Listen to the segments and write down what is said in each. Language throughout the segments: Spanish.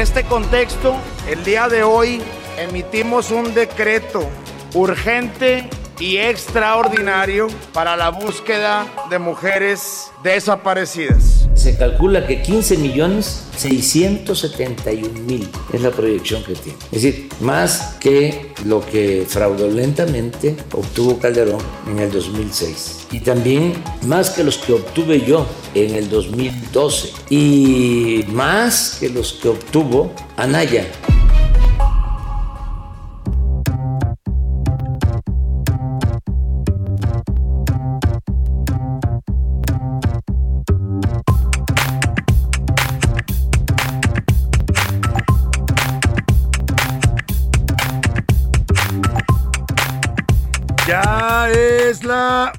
En este contexto, el día de hoy emitimos un decreto urgente y extraordinario para la búsqueda de mujeres desaparecidas. Se calcula que 15 millones 671 mil es la proyección que tiene. Es decir, más que lo que fraudulentamente obtuvo Calderón en el 2006. Y también más que los que obtuve yo en el 2012. Y más que los que obtuvo Anaya.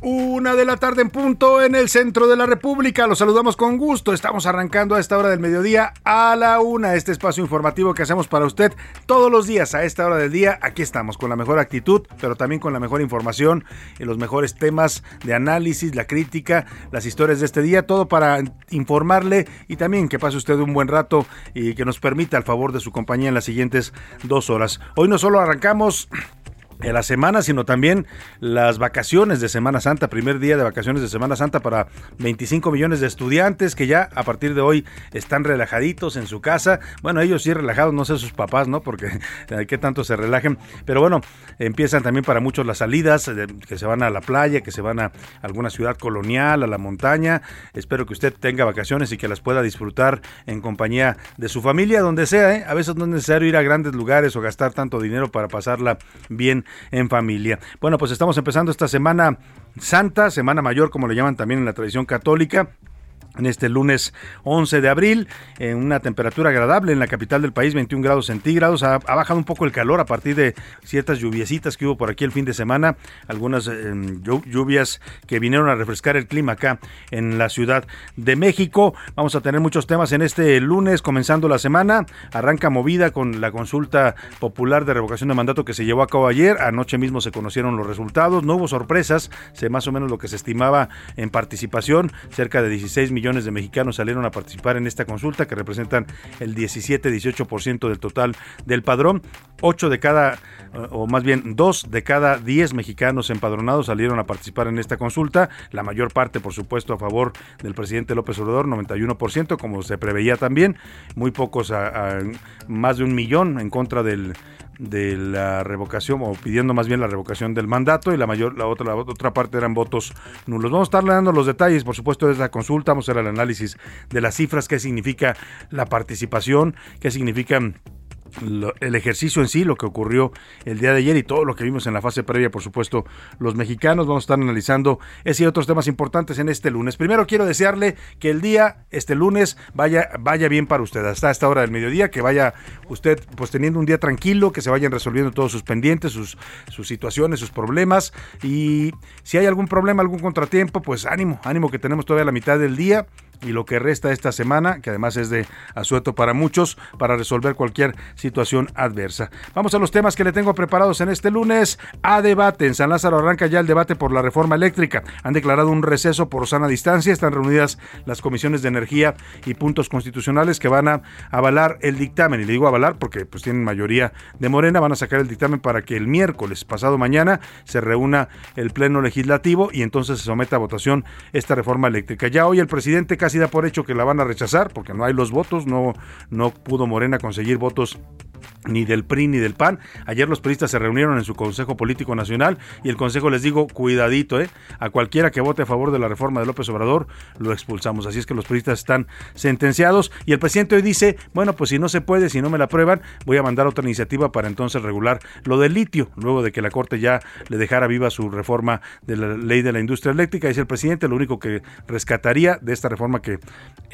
Una de la tarde en punto en el centro de la República. Los saludamos con gusto. Estamos arrancando a esta hora del mediodía a la una. Este espacio informativo que hacemos para usted todos los días a esta hora del día. Aquí estamos con la mejor actitud, pero también con la mejor información y los mejores temas de análisis, la crítica, las historias de este día. Todo para informarle y también que pase usted un buen rato y que nos permita el favor de su compañía en las siguientes dos horas. Hoy no solo arrancamos de la semana, sino también las vacaciones de Semana Santa, primer día de vacaciones de Semana Santa para 25 millones de estudiantes que ya a partir de hoy están relajaditos en su casa. Bueno, ellos sí relajados, no sé sus papás, ¿no? Porque qué tanto se relajen. Pero bueno, empiezan también para muchos las salidas, eh, que se van a la playa, que se van a alguna ciudad colonial, a la montaña. Espero que usted tenga vacaciones y que las pueda disfrutar en compañía de su familia, donde sea, ¿eh? A veces no es necesario ir a grandes lugares o gastar tanto dinero para pasarla bien en familia. Bueno, pues estamos empezando esta semana santa, semana mayor, como le llaman también en la tradición católica en este lunes 11 de abril, en una temperatura agradable en la capital del país, 21 grados centígrados. Ha, bajado un poco el calor a partir de ciertas lluviecitas que hubo por aquí el fin de semana, algunas eh, lluvias que vinieron a refrescar el clima acá en la Ciudad de México. Vamos a tener muchos temas en este lunes, comenzando la semana. Arranca movida con la consulta popular de revocación de mandato que se llevó a cabo ayer. Anoche mismo se conocieron los resultados. No hubo sorpresas, sé más o menos lo que se estimaba en participación, cerca de 16 millones millones de mexicanos salieron a participar en esta consulta, que representan el 17-18% del total del padrón. 8 de cada, o más bien 2 de cada 10 mexicanos empadronados salieron a participar en esta consulta. La mayor parte, por supuesto, a favor del presidente López Obrador, 91%, como se preveía también. Muy pocos, más de un millón en contra del, de la revocación o pidiendo más bien la revocación del mandato y la mayor la otra la otra parte eran votos nulos. Vamos a estar dando los detalles, por supuesto, de esta consulta, vamos a hacer el análisis de las cifras, qué significa la participación, qué significan el ejercicio en sí, lo que ocurrió el día de ayer y todo lo que vimos en la fase previa, por supuesto, los mexicanos. Vamos a estar analizando ese y otros temas importantes en este lunes. Primero quiero desearle que el día, este lunes, vaya, vaya bien para usted. Hasta esta hora del mediodía, que vaya usted pues teniendo un día tranquilo, que se vayan resolviendo todos sus pendientes, sus, sus situaciones, sus problemas. Y si hay algún problema, algún contratiempo, pues ánimo, ánimo que tenemos todavía la mitad del día y lo que resta esta semana, que además es de asueto para muchos, para resolver cualquier situación adversa. Vamos a los temas que le tengo preparados en este lunes. A debate. En San Lázaro arranca ya el debate por la reforma eléctrica. Han declarado un receso por sana distancia. Están reunidas las comisiones de energía y puntos constitucionales que van a avalar el dictamen. Y le digo avalar porque pues tienen mayoría de Morena. Van a sacar el dictamen para que el miércoles pasado mañana se reúna el Pleno Legislativo y entonces se someta a votación esta reforma eléctrica. Ya hoy el presidente casi da por hecho que la van a rechazar porque no hay los votos, no, no pudo Morena conseguir votos ni del PRI ni del PAN. Ayer los periodistas se reunieron en su Consejo Político Nacional y el Consejo les digo, cuidadito, ¿eh? a cualquiera que vote a favor de la reforma de López Obrador, lo expulsamos. Así es que los periodistas están sentenciados y el presidente hoy dice, bueno, pues si no se puede, si no me la aprueban, voy a mandar otra iniciativa para entonces regular lo del litio, luego de que la Corte ya le dejara viva su reforma de la ley de la industria eléctrica. Dice el presidente, lo único que rescataría de esta reforma que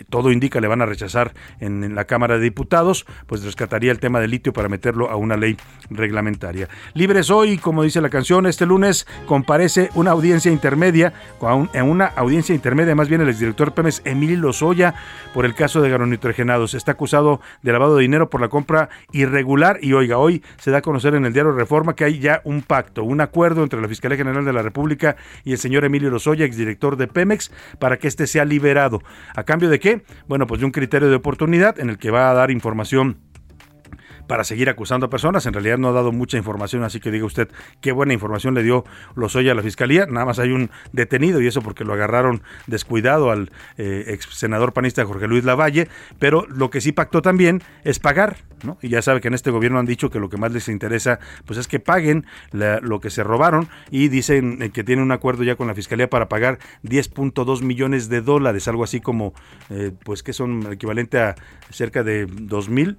todo indica le van a rechazar en, la Cámara de Diputados, pues rescataría el tema del litio para meterlo a una ley reglamentaria. Libres hoy, como dice la canción, este lunes comparece una audiencia intermedia, en una audiencia intermedia más bien el exdirector Pemex Emilio Lozoya por el caso de garonitrogenados. Está acusado de lavado de dinero por la compra irregular y oiga, hoy se da a conocer en el diario Reforma que hay ya un pacto, un acuerdo entre la Fiscalía General de la República y el señor Emilio Lozoya, exdirector de Pemex, para que éste sea liberado. ¿A cambio de qué? Bueno, pues de un criterio de oportunidad en el que va a dar información para seguir acusando a personas. En realidad no ha dado mucha información, así que diga usted qué buena información le dio Lozoya a la fiscalía. Nada más hay un detenido y eso porque lo agarraron descuidado al eh, ex senador panista Jorge Luis Lavalle. Pero lo que sí pactó también es pagar, ¿no? Y ya sabe que en este gobierno han dicho que lo que más les interesa pues es que paguen lo que se robaron y dicen que tienen un acuerdo ya con la fiscalía para pagar 10.2 millones de dólares, algo así como, eh, pues que son equivalente a cerca de 2 mil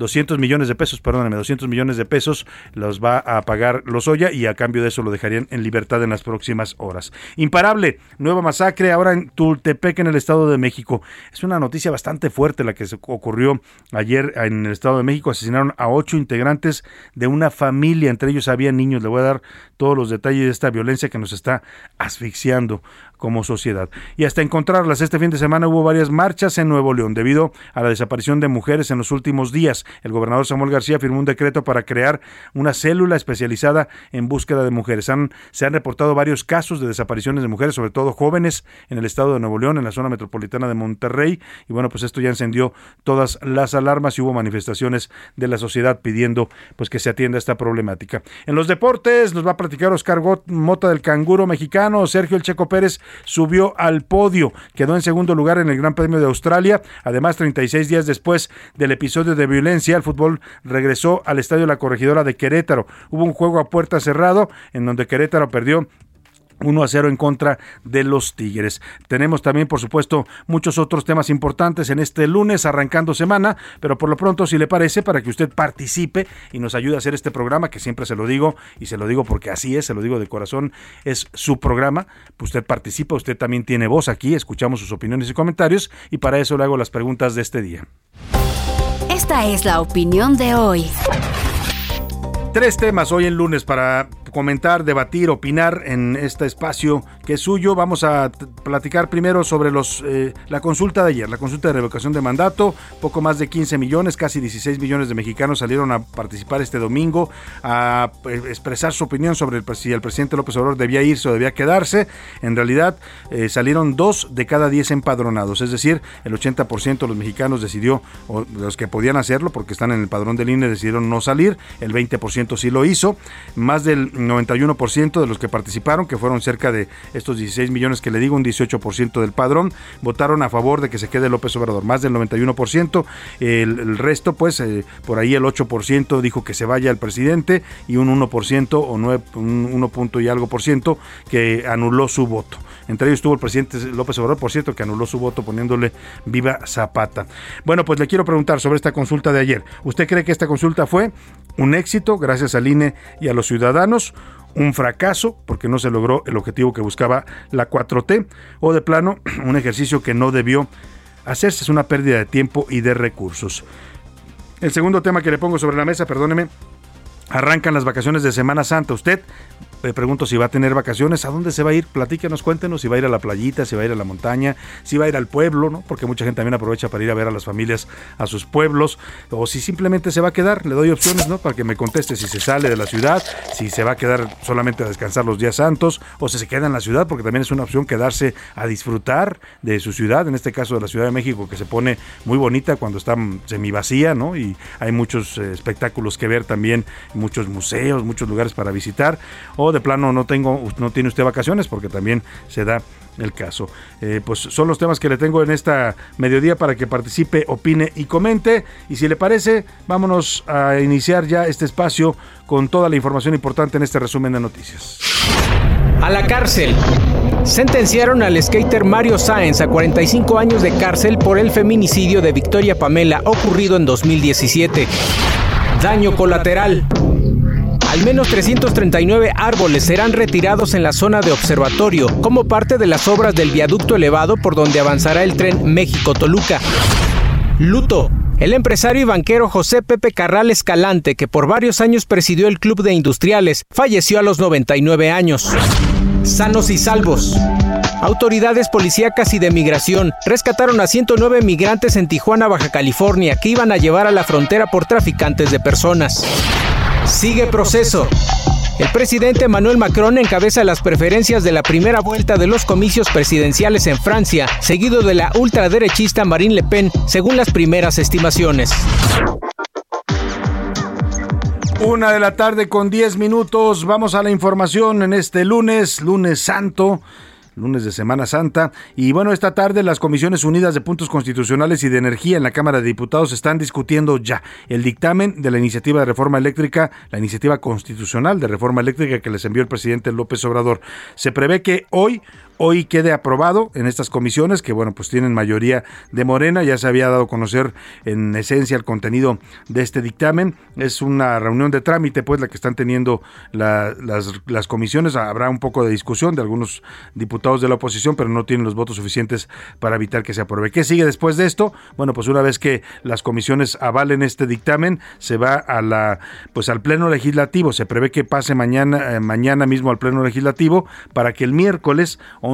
200 millones de pesos, perdóname, 200 millones de pesos los va a pagar Lozoya y a cambio de eso lo dejarían en libertad en las próximas horas. Imparable, nueva masacre ahora en Tultepec, en el Estado de México. Es una noticia bastante fuerte la que se ocurrió ayer en el Estado de México. Asesinaron a ocho integrantes de una familia, entre ellos había niños. Le voy a dar todos los detalles de esta violencia que nos está asfixiando como sociedad. Y hasta encontrarlas, este fin de semana hubo varias marchas en Nuevo León debido a la desaparición de mujeres en los últimos días. El gobernador Samuel García firmó un decreto para crear una célula especializada en búsqueda de mujeres. Han, se han reportado varios casos de desapariciones de mujeres, sobre todo jóvenes, en el estado de Nuevo León, en la zona metropolitana de Monterrey. Y bueno, pues esto ya encendió todas las alarmas y hubo manifestaciones de la sociedad pidiendo pues que se atienda esta problemática. En los deportes nos va a platicar Oscar Mota del canguro mexicano, Sergio El Checo Pérez subió al podio, quedó en segundo lugar en el Gran Premio de Australia. Además, 36 días después del episodio de violencia, el fútbol regresó al estadio La Corregidora de Querétaro. Hubo un juego a puerta cerrado en donde Querétaro perdió 1 a 0 en contra de los Tigres. Tenemos también, por supuesto, muchos otros temas importantes en este lunes, arrancando semana, pero por lo pronto, si le parece, para que usted participe y nos ayude a hacer este programa, que siempre se lo digo, y se lo digo porque así es, se lo digo de corazón, es su programa, pues usted participa, usted también tiene voz aquí, escuchamos sus opiniones y comentarios, y para eso le hago las preguntas de este día. Esta es la opinión de hoy. Tres temas hoy en lunes para comentar, debatir, opinar en este espacio es suyo. Vamos a platicar primero sobre los eh, la consulta de ayer, la consulta de revocación de mandato. Poco más de 15 millones, casi 16 millones de mexicanos salieron a participar este domingo a eh, expresar su opinión sobre si el presidente López Obrador debía irse o debía quedarse. En realidad eh, salieron dos de cada diez empadronados, es decir, el 80% de los mexicanos decidió, o los que podían hacerlo porque están en el padrón del INE, decidieron no salir, el 20% sí lo hizo, más del 91% de los que participaron, que fueron cerca de estos 16 millones que le digo, un 18% del padrón, votaron a favor de que se quede López Obrador, más del 91%, el, resto pues eh, por ahí el 8% dijo que se vaya el presidente y un 1% o 9, un 1 punto y algo por ciento que anuló su voto. Entre ellos estuvo el presidente López Obrador, por cierto, que anuló su voto poniéndole viva Zapata. Bueno, pues le quiero preguntar sobre esta consulta de ayer. ¿Usted cree que esta consulta fue un éxito gracias al INE y a los ciudadanos? Un fracaso porque no se logró el objetivo que buscaba la 4T o de plano un ejercicio que no debió hacerse, es una pérdida de tiempo y de recursos. El segundo tema que le pongo sobre la mesa, perdóneme, arrancan las vacaciones de Semana Santa. ¿Usted le pregunto si va a tener vacaciones, ¿a dónde se va a ir? Platíquenos, cuéntenos si va a ir a la playita, si va a ir a la montaña, si va a ir al pueblo, ¿no? Porque mucha gente también aprovecha para ir a ver a las familias a sus pueblos, o si simplemente se va a quedar, le doy opciones, ¿no? Para que me conteste si se sale de la ciudad, si se va a quedar solamente a descansar los días santos, o si se queda en la ciudad, porque también es una opción quedarse a disfrutar de su ciudad, en este caso de la Ciudad de México, que se pone muy bonita cuando está semi vacía, ¿no? Y hay muchos eh, espectáculos que ver también, muchos museos, muchos lugares para visitar, o de plano no tengo, no tiene usted vacaciones, porque también se da el caso. Eh, pues son los temas que le tengo en esta mediodía para que participe, opine y comente. Y si le parece, vámonos a iniciar ya este espacio con toda la información importante en este resumen de noticias. A la cárcel. Sentenciaron al skater Mario Sáenz a 45 años de cárcel por el feminicidio de Victoria Pamela ocurrido en 2017. Daño colateral. Al menos 339 árboles serán retirados en la zona de observatorio como parte de las obras del viaducto elevado por donde avanzará el tren México-Toluca. Luto. El empresario y banquero José Pepe Carral Escalante, que por varios años presidió el Club de Industriales, falleció a los 99 años. Sanos y salvos. Autoridades policíacas y de migración rescataron a 109 migrantes en Tijuana, Baja California, que iban a llevar a la frontera por traficantes de personas. Sigue proceso. El presidente Emmanuel Macron encabeza las preferencias de la primera vuelta de los comicios presidenciales en Francia, seguido de la ultraderechista Marine Le Pen, según las primeras estimaciones. Una de la tarde con 10 minutos. Vamos a la información en este lunes, lunes santo lunes de Semana Santa. Y bueno, esta tarde las Comisiones Unidas de Puntos Constitucionales y de Energía en la Cámara de Diputados están discutiendo ya el dictamen de la iniciativa de reforma eléctrica, la iniciativa constitucional de reforma eléctrica que les envió el presidente López Obrador. Se prevé que hoy hoy quede aprobado en estas comisiones que bueno pues tienen mayoría de Morena ya se había dado a conocer en esencia el contenido de este dictamen. Es una reunión de trámite pues la que están teniendo las, las comisiones. Habrá un poco de discusión de algunos diputados de la oposición pero no tienen los votos suficientes para evitar que se apruebe. ¿qué sigue después de esto? bueno pues una vez que las comisiones avalen este dictamen se va a la pues al pleno legislativo. Se prevé que pase mañana eh, mañana mismo al pleno legislativo para que el miércoles 11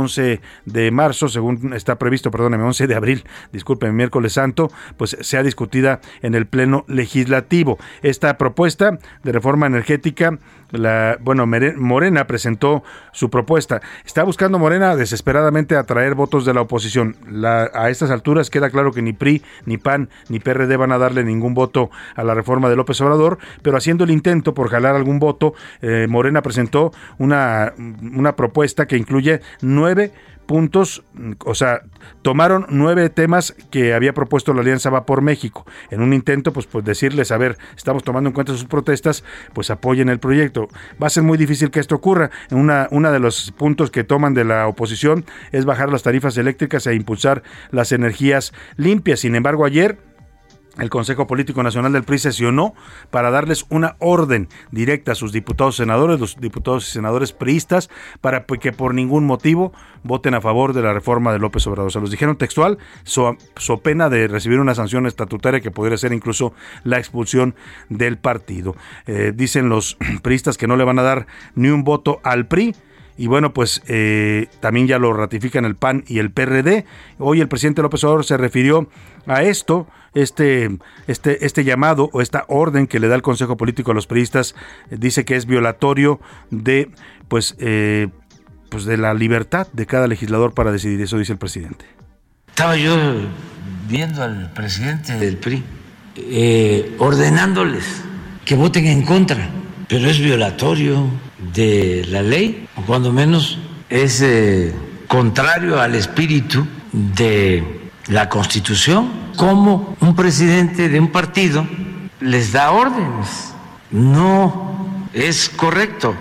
de marzo, según está previsto, perdóneme, 11 de abril, disculpen, miércoles santo, pues sea discutida en el Pleno Legislativo. Esta propuesta de reforma energética, la, bueno, Morena presentó su propuesta. Está buscando Morena desesperadamente atraer votos de la oposición. a estas alturas queda claro que ni PRI, ni PAN, ni PRD van a darle ningún voto a la reforma de López Obrador, pero haciendo el intento por jalar algún voto, eh, Morena presentó una, una propuesta que incluye nueve puntos, o sea, tomaron nueve temas que había propuesto la Alianza Va por México. En un intento, pues, pues decirles, a ver, estamos tomando en cuenta sus protestas, pues apoyen el proyecto. Va a ser muy difícil que esto ocurra. Una, una de los puntos que toman de la oposición es bajar las tarifas eléctricas e impulsar las energías limpias. Sin embargo, ayer el Consejo Político Nacional del PRI sesionó para darles una orden directa a sus diputados senadores, los diputados y senadores priistas, para que por ningún motivo voten a favor de la reforma de López Obrador. Se los dijeron textual, so, pena de recibir una sanción estatutaria que podría ser incluso la expulsión del partido. Eh, dicen los priistas que no le van a dar ni un voto al PRI, y bueno, pues eh, también ya lo ratifican el PAN y el PRD. Hoy el presidente López Obrador se refirió a esto, este, este, este llamado o esta orden que le da el Consejo Político a los periodistas, eh, dice que es violatorio de, pues, eh, pues de la libertad de cada legislador para decidir. Eso dice el presidente. Estaba yo viendo al presidente del PRI ordenándoles que voten en contra, pero es violatorio de la ley, o cuando menos es eh, contrario al espíritu de la Constitución, como un presidente de un partido les da órdenes. No es correcto.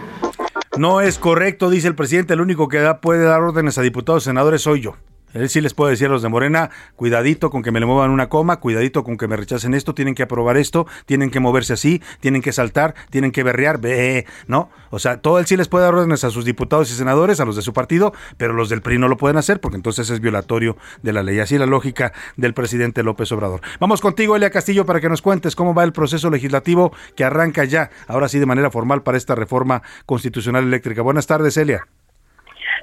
No es correcto, dice el presidente. El único que da, puede dar órdenes a diputados senadores soy yo. Él sí les puede decir a los de Morena, cuidadito con que me le muevan una coma, cuidadito con que me rechacen esto, tienen que aprobar esto, tienen que moverse así, tienen que saltar, tienen que berrear, ve, ¿no? O sea, todo él sí les puede dar órdenes a sus diputados y senadores, a los de su partido, pero los del PRI no lo pueden hacer porque entonces es violatorio de la ley. Así la lógica del presidente López Obrador. Vamos contigo, Elia Castillo, para que nos cuentes cómo va el proceso legislativo que arranca ya, ahora sí de manera formal, para esta reforma constitucional eléctrica. Buenas tardes, Elia.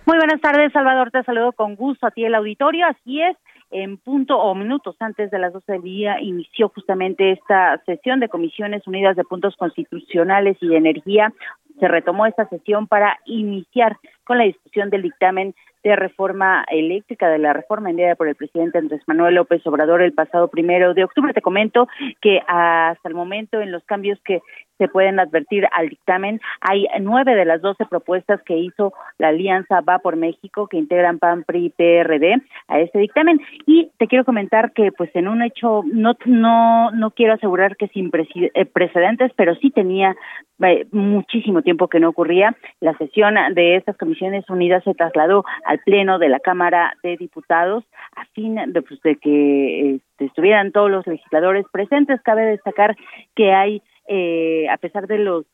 Muy buenas tardes, Salvador. Te saludo con gusto a ti el auditorio. Así es, en punto o minutos antes de las 12 del día inició justamente esta sesión de Comisiones Unidas de Puntos Constitucionales y de Energía. Se retomó esta sesión para iniciar con la discusión del dictamen de reforma eléctrica, de la reforma enviada por el presidente Andrés Manuel López Obrador el pasado primero de octubre. Te comento que hasta el momento en los cambios que se pueden advertir al dictamen. Hay nueve de las doce propuestas que hizo la Alianza Va por México que integran PAN, PRI, PRD a este dictamen. Y te quiero comentar que, pues, en un hecho, no, no, no quiero asegurar que sin eh, precedentes, pero sí tenía eh, muchísimo tiempo que no ocurría. La sesión de estas comisiones unidas se trasladó al pleno de la Cámara de Diputados a fin de, pues, de que este, estuvieran todos los legisladores presentes. Cabe destacar que hay eh, a pesar de los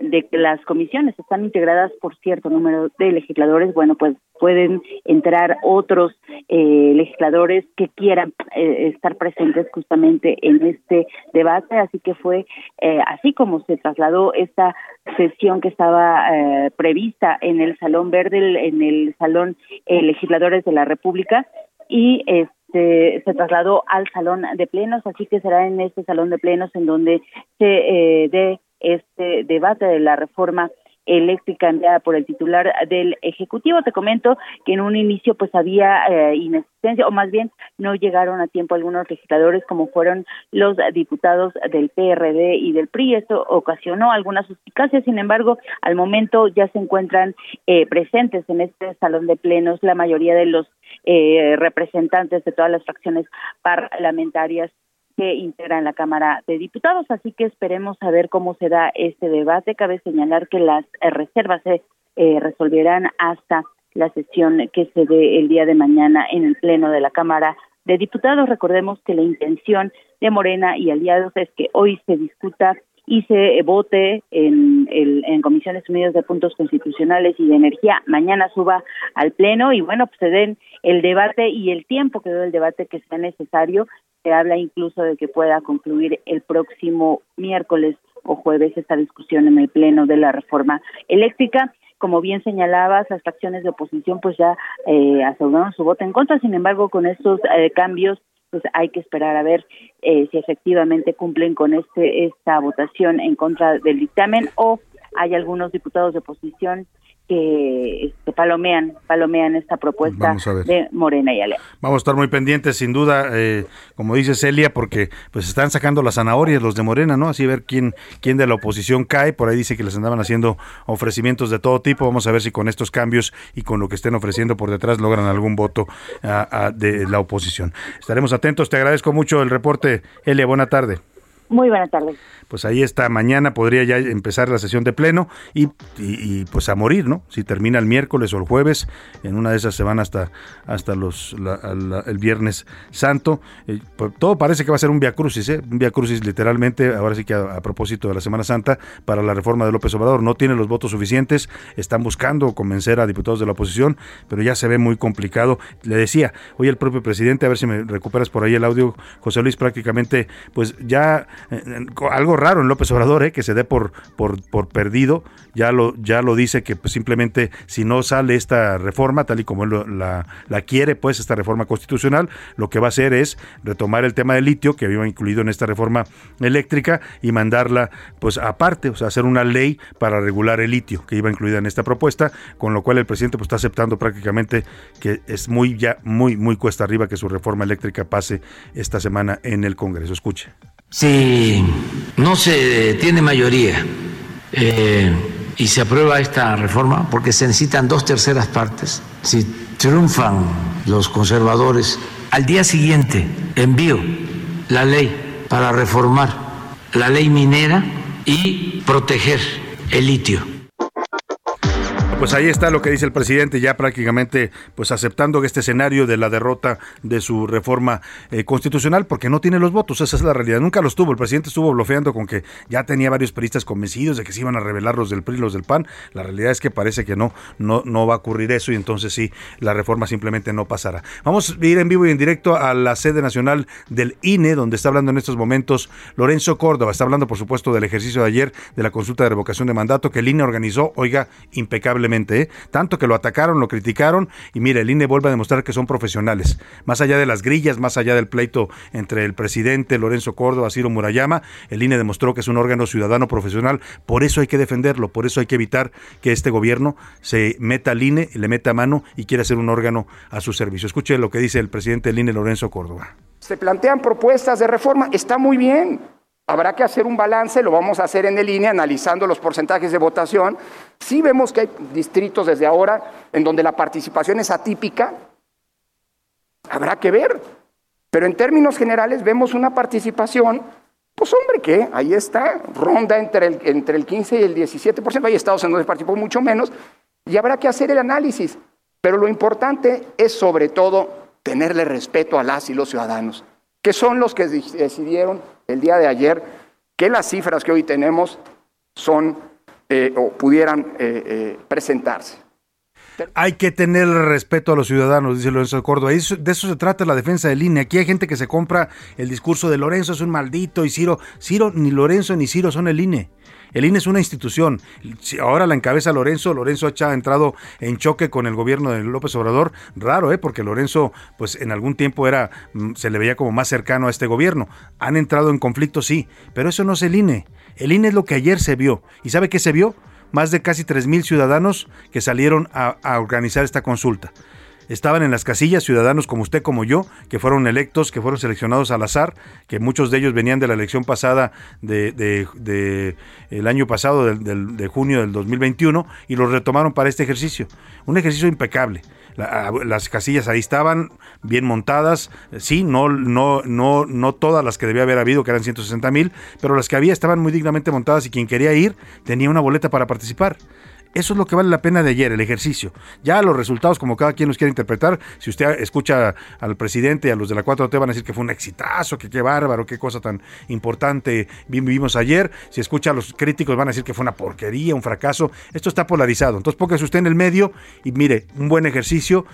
de que las comisiones están integradas por cierto número de legisladores, bueno, pues pueden entrar otros eh, legisladores que quieran eh, estar presentes justamente en este debate, así que fue eh, así como se trasladó esta sesión que estaba prevista en el Salón Verde, en el Salón Legisladores de la República, y se, trasladó al salón de plenos, así que será en este salón de plenos en donde se eh, dé este debate de la reforma eléctrica enviada por el titular del Ejecutivo. Te comento que en un inicio pues había eh, inexistencia o más bien no llegaron a tiempo algunos legisladores como fueron los diputados del PRD y del PRI. Esto ocasionó algunas suspicacias, sin embargo, al momento ya se encuentran eh, presentes en este salón de plenos la mayoría de los eh, representantes de todas las fracciones parlamentarias que integran la Cámara de Diputados, así que esperemos a ver cómo se da este debate. Cabe señalar que las eh, reservas se eh, resolverán hasta la sesión que se dé el día de mañana en el Pleno de la Cámara de Diputados. Recordemos que la intención de Morena y aliados es que hoy se discuta y se vote en, el, en Comisiones Unidas de Puntos Constitucionales y de Energía. Mañana suba al Pleno y bueno, pues se den el debate y el tiempo que dé el debate que sea necesario. Se habla incluso de que pueda concluir el próximo miércoles o jueves esta discusión en el Pleno de la reforma eléctrica. Como bien señalabas, las fracciones de oposición pues ya eh, aseguraron su voto en contra, sin embargo, con estos eh, cambios pues hay que esperar a ver eh, si efectivamente cumplen con este esta votación en contra del dictamen o hay algunos diputados de oposición que este, palomean, palomean esta propuesta de Morena y Alea. Vamos a estar muy pendientes, sin duda, eh, como dice Celia, porque pues están sacando las zanahorias los de Morena, ¿no? Así ver quién, quién de la oposición cae. Por ahí dice que les andaban haciendo ofrecimientos de todo tipo. Vamos a ver si con estos cambios y con lo que estén ofreciendo por detrás logran algún voto de la oposición. Estaremos atentos. Te agradezco mucho el reporte, Elia. Buena tarde. Muy buenas tardes. Pues ahí está, mañana podría ya empezar la sesión de pleno y, y, pues a morir, ¿no? Si termina el miércoles o el jueves, en una de esas se van hasta, hasta los, el viernes santo. Eh, pues, todo parece que va a ser un via crucis, ¿eh? Un via crucis literalmente, ahora sí que a, propósito de la Semana Santa, para la reforma de López Obrador. No tiene los votos suficientes, están buscando convencer a diputados de la oposición, pero ya se ve muy complicado. Le decía, hoy el propio presidente, a ver si me recuperas por ahí el audio, José Luis, prácticamente, pues ya eh, algo raro en López Obrador, eh, que se dé por, por, perdido, ya lo, ya lo dice que pues, simplemente si no sale esta reforma, tal y como él la, la, quiere, pues esta reforma constitucional, lo que va a hacer es retomar el tema del litio, que había incluido en esta reforma eléctrica, y mandarla pues aparte, o sea, hacer una ley para regular el litio, que iba incluida en esta propuesta, con lo cual el presidente pues, está aceptando prácticamente que es muy ya muy, muy cuesta arriba que su reforma eléctrica pase esta semana en el Congreso. Escuche. Si no se tiene mayoría eh, y se aprueba esta reforma, porque se necesitan dos terceras partes, si triunfan los conservadores, al día siguiente envío la ley para reformar la ley minera y proteger el litio pues ahí está lo que dice el presidente, ya prácticamente pues aceptando este escenario de la derrota de su reforma eh, constitucional, porque no tiene los votos, esa es la realidad. Nunca los tuvo. El presidente estuvo bloqueando con que ya tenía varios peristas convencidos de que se iban a revelar los del PRI, los del PAN. La realidad es que parece que no, no, no va a ocurrir eso y entonces sí, la reforma simplemente no pasará. Vamos a ir en vivo y en directo a la sede nacional del INE, donde está hablando en estos momentos Lorenzo Córdoba. Está hablando, por supuesto, del ejercicio de ayer de la consulta de revocación de mandato que el INE organizó, oiga, impecablemente, ¿eh? tanto que lo atacaron, lo criticaron y mire, el INE vuelve a demostrar que son profesionales. Más allá de las grillas, más allá del pleito entre el presidente Lorenzo Córdoba, Ciro Murayama, el INE demostró que es un órgano ciudadano profesional, por eso hay que defenderlo, por eso hay que evitar que este gobierno se meta al INE, le meta mano y quiera ser un órgano a su servicio. Escuche lo que dice el presidente del INE, Lorenzo Córdoba. Se plantean propuestas de reforma, está muy bien, Habrá que hacer un balance, lo vamos a hacer en el INE analizando los porcentajes de votación. Sí vemos que hay distritos desde ahora en donde la participación es atípica. Habrá que ver. Pero en términos generales vemos una participación, pues hombre, que ahí está, ronda entre el, entre el 15 y el 17%. Hay estados en donde participó mucho menos y habrá que hacer el análisis. Pero lo importante es sobre todo tenerle respeto a las y los ciudadanos, que son los que decidieron el día de ayer que las cifras que hoy tenemos son eh, o pudieran eh, eh, presentarse. Hay que tener respeto a los ciudadanos, dice Lorenzo Córdoba. de eso se trata la defensa de línea. Aquí hay gente que se compra el discurso de Lorenzo es un maldito y Ciro, Ciro, ni Lorenzo ni Ciro son el INE. El INE es una institución. Ahora la encabeza Lorenzo. Lorenzo ha entrado en choque con el gobierno de López Obrador. Raro, ¿eh? Porque Lorenzo, pues en algún tiempo era, mm, se le veía como más cercano a este gobierno. Han entrado en conflicto, sí, pero eso no es el INE. El INE es lo que ayer se vio. ¿Y sabe qué se vio? Más de casi 3.000 ciudadanos que salieron a organizar esta consulta estaban en las casillas ciudadanos como usted, como yo, que fueron electos, que fueron seleccionados al azar, que muchos de ellos venían de la elección pasada de, el año pasado, de junio del 2021, y los retomaron para este ejercicio. Un ejercicio impecable. las casillas ahí estaban bien montadas, sí, no, no, no, no todas las que debía haber habido, que eran 160 mil, pero las que había estaban muy dignamente montadas y quien quería ir tenía una boleta para participar. Eso es lo que vale la pena de ayer, el ejercicio. Ya los resultados, como cada quien los quiere interpretar, si usted escucha al presidente y a los de la 4T van a decir que fue un exitazo, que qué bárbaro, qué cosa tan importante vivimos ayer. Si escucha a los críticos van a decir que fue una porquería, un fracaso. Esto está polarizado. Entonces póngase usted en el medio y mire, un buen ejercicio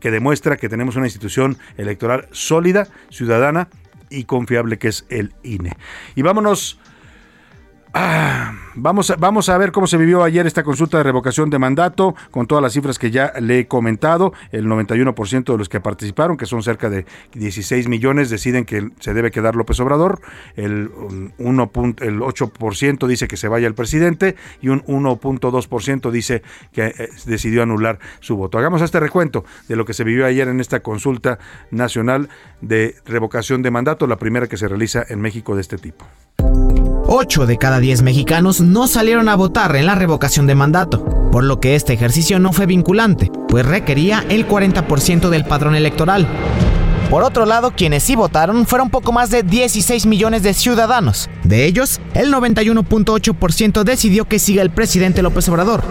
que demuestra que tenemos una institución electoral sólida, ciudadana y confiable que es el INE. Y vámonos Ah, vamos, a, vamos a ver cómo se vivió ayer esta consulta de revocación de mandato, con todas las cifras que ya le he comentado. El 91% de los que participaron, que son cerca de 16 millones, deciden que se debe quedar López Obrador. El, 1. el 8% dice que se vaya el presidente y un 1.2% dice que eh, decidió anular su voto. Hagamos este recuento de lo que se vivió ayer en esta consulta nacional de revocación de mandato, la primera que se realiza en México de este tipo. 8 de cada 10 mexicanos no salieron a votar en la revocación de mandato, por lo que este ejercicio no fue vinculante, pues requería el 40% del padrón electoral. Por otro lado, quienes sí votaron fueron poco más de 16 millones de ciudadanos. De ellos, el 91.8% decidió que siga el presidente López Obrador,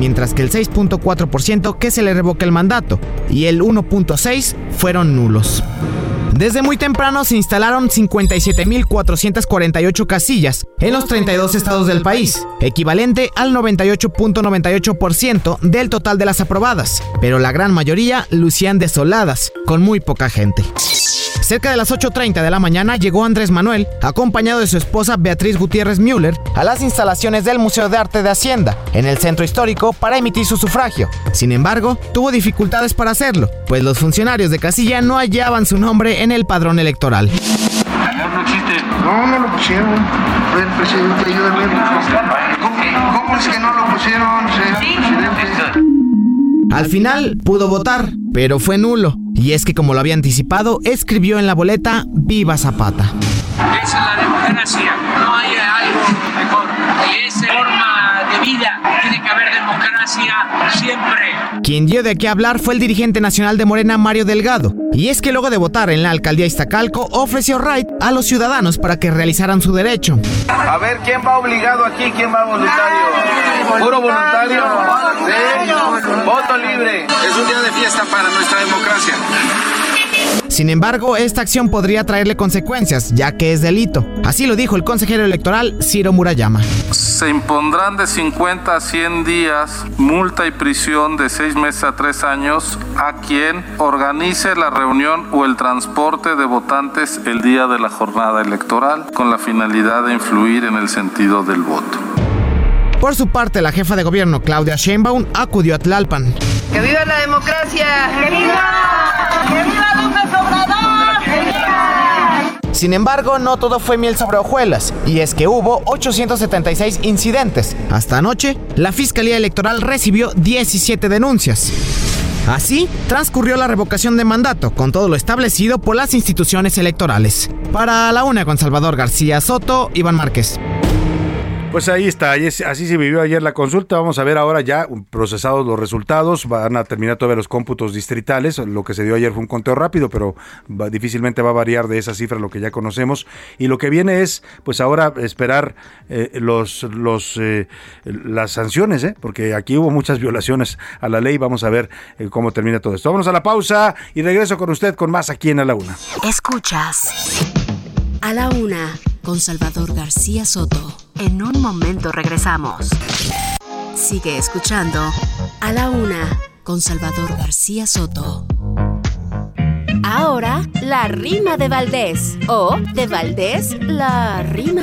mientras que el 6.4% que se le revoque el mandato y el 1.6% fueron nulos. Desde muy temprano se instalaron 57.448 casillas en los 32 estados del país, equivalente al 98.98% del total de las aprobadas, pero la gran mayoría lucían desoladas, con muy poca gente. Cerca de las 8.30 de la mañana llegó Andrés Manuel, acompañado de su esposa Beatriz Gutiérrez Müller, a las instalaciones del Museo de Arte de Hacienda, en el centro histórico, para emitir su sufragio. Sin embargo, tuvo dificultades para hacerlo, pues los funcionarios de casilla no hallaban su nombre en el padrón electoral. No, no lo pusieron. el presidente, ¿Cómo, es que no lo pusieron, Al final pudo votar, pero fue nulo. Y es que como lo había anticipado, escribió en la boleta Viva Zapata. Esa es la democracia, no hay algo mejor. Y esa forma de vida, que haber democracia siempre. Quien dio de qué hablar fue el dirigente nacional de Morena, Mario Delgado. Y es que luego de votar en la alcaldía Iztacalco, ofreció right a los ciudadanos para que realizaran su derecho. A ver, ¿quién va obligado aquí? ¿Quién va voluntario? ¿Puro voluntario? Voto libre. Es un día de fiesta para nuestra democracia. Sin embargo, esta acción podría traerle consecuencias, ya que es delito. Así lo dijo el consejero electoral Ciro Murayama. Se impondrán de 50 a 100 días multa y prisión de 6 meses a 3 años a quien organice la reunión o el transporte de votantes el día de la jornada electoral con la finalidad de influir en el sentido del voto. Por su parte, la jefa de gobierno Claudia Sheinbaum acudió a Tlalpan. ¡Que viva la democracia! ¡Que viva! Sin embargo, no todo fue miel sobre hojuelas, y es que hubo 876 incidentes. Hasta anoche, la Fiscalía Electoral recibió 17 denuncias. Así, transcurrió la revocación de mandato, con todo lo establecido por las instituciones electorales. Para la una con Salvador García Soto, Iván Márquez. Pues ahí está, así se vivió ayer la consulta. Vamos a ver ahora ya procesados los resultados. Van a terminar todavía los cómputos distritales. Lo que se dio ayer fue un conteo rápido, pero difícilmente va a variar de esa cifra lo que ya conocemos. Y lo que viene es, pues ahora esperar eh, los, los, eh, las sanciones, ¿eh? porque aquí hubo muchas violaciones a la ley. Vamos a ver eh, cómo termina todo esto. Vámonos a la pausa y regreso con usted con más aquí en A la Una. Escuchas A la Una con Salvador García Soto. En un momento regresamos. Sigue escuchando A la Una con Salvador García Soto. Ahora, la rima de Valdés. O de Valdés, la rima.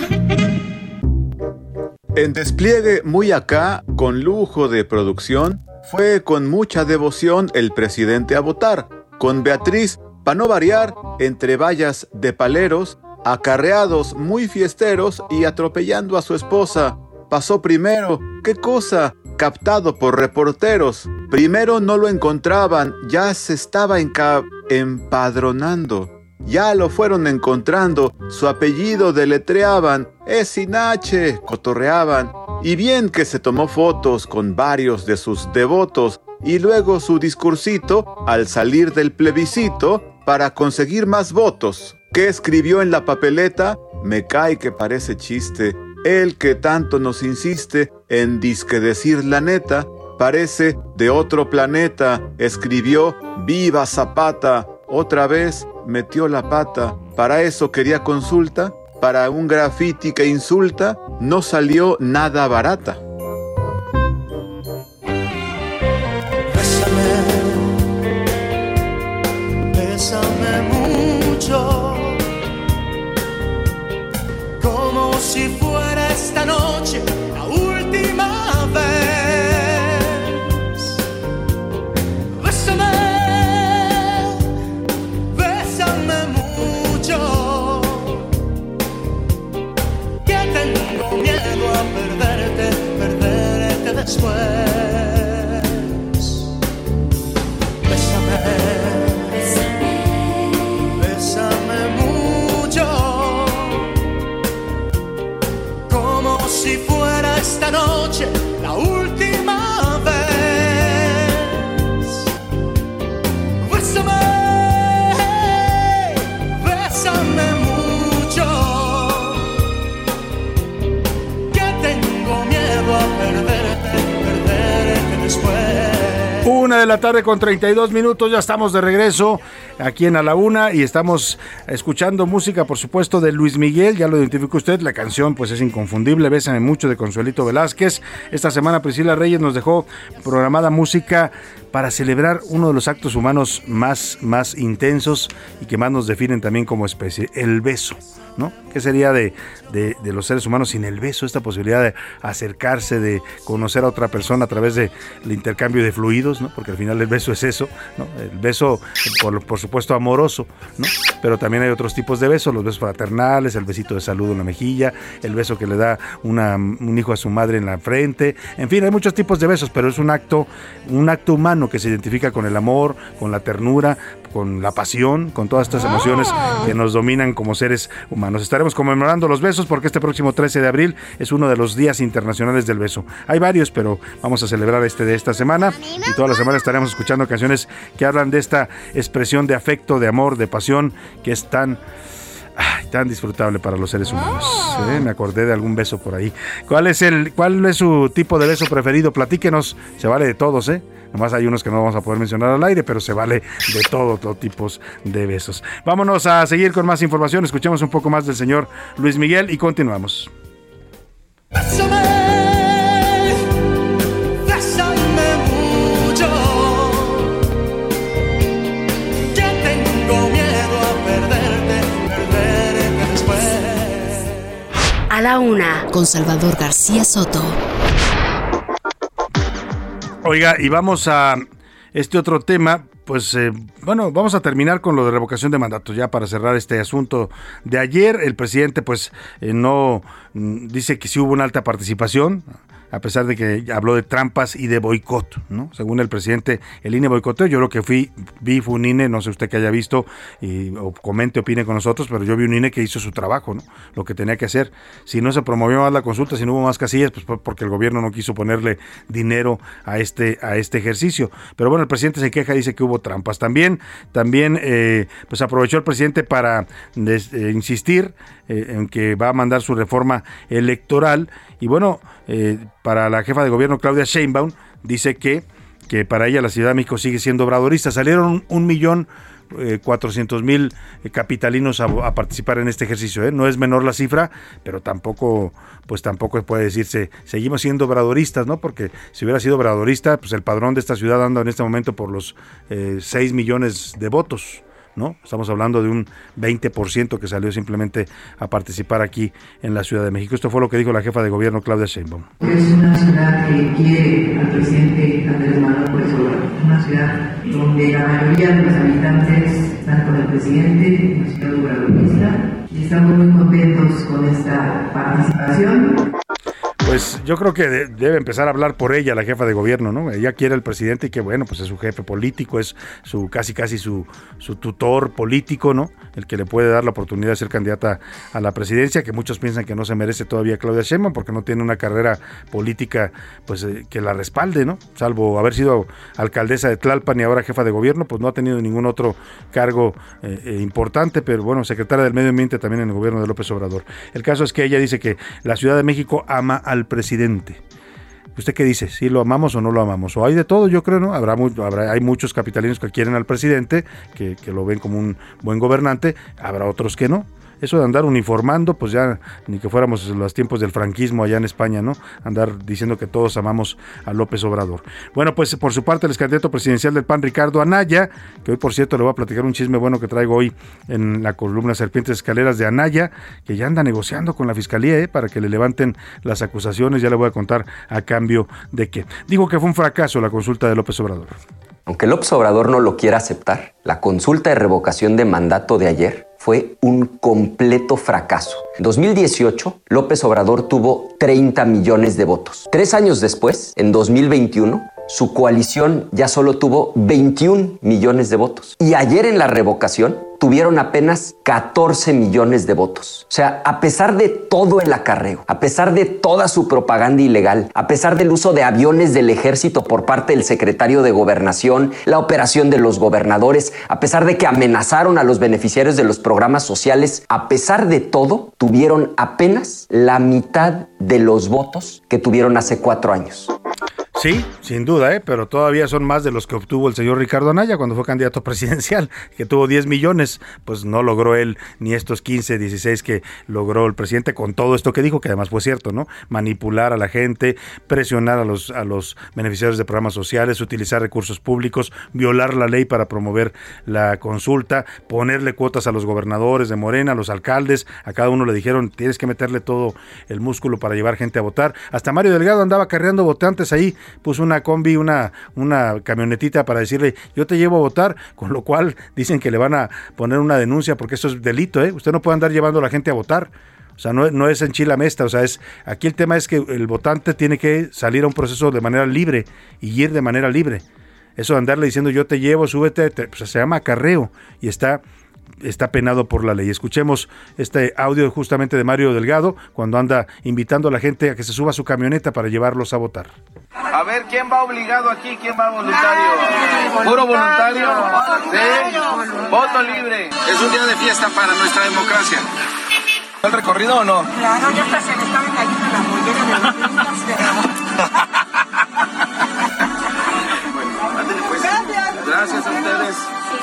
En despliegue muy acá, con lujo de producción, fue con mucha devoción el presidente a votar, con Beatriz, para no variar, entre vallas de paleros, acarreados muy fiesteros y atropellando a su esposa. Pasó primero, ¿qué cosa? Captado por reporteros. Primero no lo encontraban, ya se estaba empadronando. Ya lo fueron encontrando, su apellido deletreaban, es sin H, cotorreaban. Y bien que se tomó fotos con varios de sus devotos y luego su discursito al salir del plebiscito para conseguir más votos. ¿Qué escribió en la papeleta? Me cae que parece chiste. El que tanto nos insiste en disque decir la neta, parece de otro planeta. Escribió Viva Zapata. Otra vez metió la pata. Para eso quería consulta. Para un graffiti que insulta, no salió nada barata. De la tarde con 32 minutos, ya estamos de regreso aquí en A la Una y estamos escuchando música, por supuesto, de Luis Miguel, ya lo identificó usted, la canción pues es inconfundible, Bésame mucho de Consuelito Velázquez. Esta semana Priscila Reyes nos dejó programada música para celebrar uno de los actos humanos más, más intensos y que más nos definen también como especie, el beso. ¿no? ¿Qué sería de, los seres humanos sin el beso? Esta posibilidad de acercarse, de conocer a otra persona a través del intercambio de fluidos, ¿no? Porque al final el beso es eso, ¿no? El beso, por, por supuesto, amoroso, ¿no? Pero también hay otros tipos de besos, los besos fraternales, el besito de saludo en la mejilla, el beso que le da una, un hijo a su madre en la frente, en fin, hay muchos tipos de besos, pero es un acto, un acto humano que se identifica con el amor, con la ternura, con la pasión, con todas estas emociones que nos dominan como seres humanos. Estaremos conmemorando los besos porque este próximo 13 de abril es uno de los días internacionales del beso. Hay varios, pero vamos a celebrar este de esta semana y toda la semana estaremos escuchando canciones que hablan de esta expresión de afecto, de amor, de pasión que es tan tan disfrutable para los seres humanos. ¿eh? Me acordé de algún beso por ahí. ¿Cuál es el, cuál es su tipo de beso preferido? Platíquenos. Se vale de todos, ¿eh? Nomás hay unos que no vamos a poder mencionar al aire, pero se vale de todo, todo tipos de besos. Vámonos a seguir con más información. Escuchemos un poco más del señor Luis Miguel y continuamos. La una, con Salvador García Soto. Oiga, y vamos a este otro tema. Pues eh, bueno, vamos a terminar con lo de revocación de mandato ya para cerrar este asunto de ayer. El presidente pues eh, no mm, dice que sí hubo una alta participación a pesar de que habló de trampas y de boicot, ¿no? Según el presidente, el INE boicoteó. Yo lo que fui, vi fue un INE, no sé usted que haya visto y, o comente, opine con nosotros, pero yo vi un INE que hizo su trabajo, ¿no? Lo que tenía que hacer. Si no se promovió más la consulta, si no hubo más casillas, pues porque el gobierno no quiso ponerle dinero a este, a este ejercicio. Pero bueno, el presidente se queja, dice que hubo trampas. También, también, eh, pues aprovechó el presidente para eh, insistir eh, en que va a mandar su reforma electoral y bueno, eh, para la jefa de gobierno Claudia Sheinbaum, dice que, que para ella la Ciudad de México sigue siendo obradorista. Salieron un, millón eh, cuatrocientos mil eh, capitalinos a, participar en este ejercicio. No es menor la cifra, pero tampoco, pues tampoco puede decirse, seguimos siendo obradoristas, ¿no? Porque si hubiera sido obradorista, pues el padrón de esta ciudad anda en este momento por los 6 millones de votos. ¿No? Estamos hablando de un 20% que salió simplemente a participar aquí en la Ciudad de México. Esto fue lo que dijo la jefa de gobierno Claudia Sheinbaum. Es una ciudad que quiere al presidente Andrés Manuel López Obrador, una ciudad donde la mayoría de los habitantes están con el presidente, una ciudad y estamos muy contentos con esta participación. Pues yo creo que debe empezar a hablar por ella la jefa de gobierno, ¿no? Ella quiere al presidente y que bueno, pues es su jefe político, es su casi casi su, su tutor político, ¿no? El que le puede dar la oportunidad de ser candidata a la presidencia, que muchos piensan que no se merece todavía Claudia Sheinbaum porque no tiene una carrera política pues eh, que la respalde, ¿no? Salvo haber sido alcaldesa de Tlalpan y ahora jefa de gobierno, pues no ha tenido ningún otro cargo eh, eh, importante, pero bueno, secretaria del Medio Ambiente también en el gobierno de López Obrador. El caso es que ella dice que la Ciudad de México ama al presidente. ¿Usted qué dice? ¿Si lo amamos o no lo amamos? O hay de todo, yo creo, ¿no? Habrá, habrá hay muchos capitalinos que quieren al presidente, que, que lo ven como un buen gobernante, habrá otros que no eso de andar uniformando, pues ya ni que fuéramos los tiempos del franquismo allá en España, ¿no? Andar diciendo que todos amamos a López Obrador. Bueno, pues por su parte el candidato presidencial del PAN, Ricardo Anaya, que hoy por cierto le voy a platicar un chisme bueno que traigo hoy en la columna Serpientes Escaleras de Anaya, que ya anda negociando con la fiscalía, ¿eh? Para que le levanten las acusaciones, ya le voy a contar a cambio de qué. Digo que fue un fracaso la consulta de López Obrador. Aunque López Obrador no lo quiera aceptar, la consulta de revocación de mandato de ayer fue un completo fracaso. En 2018, López Obrador tuvo 30 millones de votos. Tres años después, en 2021, su coalición ya solo tuvo 21 millones de votos. Y ayer en la revocación tuvieron apenas 14 millones de votos. O sea, a pesar de todo el acarreo, a pesar de toda su propaganda ilegal, a pesar del uso de aviones del ejército por parte del secretario de gobernación, la operación de los gobernadores, a pesar de que amenazaron a los beneficiarios de los programas sociales, a pesar de todo, tuvieron apenas la mitad de los votos que tuvieron hace cuatro años. Sí, sin duda, ¿eh? pero todavía son más de los que obtuvo el señor Ricardo Anaya cuando fue candidato presidencial, que tuvo 10 millones, pues no logró él ni estos 15, 16 que logró el presidente con todo esto que dijo, que además fue cierto, ¿no? Manipular a la gente, presionar a los, a los beneficiarios de programas sociales, utilizar recursos públicos, violar la ley para promover la consulta, ponerle cuotas a los gobernadores de Morena, a los alcaldes, a cada uno le dijeron, tienes que meterle todo el músculo para llevar gente a votar. Hasta Mario Delgado andaba carreando votantes ahí puso una combi, una, una camionetita para decirle, yo te llevo a votar, con lo cual dicen que le van a poner una denuncia porque eso es delito, ¿eh? Usted no puede andar llevando a la gente a votar. O sea, no, no es en Chila Mesta, o sea, es aquí el tema es que el votante tiene que salir a un proceso de manera libre y ir de manera libre. Eso de andarle diciendo yo te llevo, súbete, pues, se llama acarreo y está está penado por la ley. Escuchemos este audio justamente de Mario Delgado cuando anda invitando a la gente a que se suba a su camioneta para llevarlos a votar. A ver, ¿quién va obligado aquí? ¿Quién va voluntario? ¿Puro voluntario? ¿Sí? Voto libre. Es un día de fiesta para nuestra democracia. ¿El recorrido o no? Claro, ya hasta se me estaba cayendo la mollera de los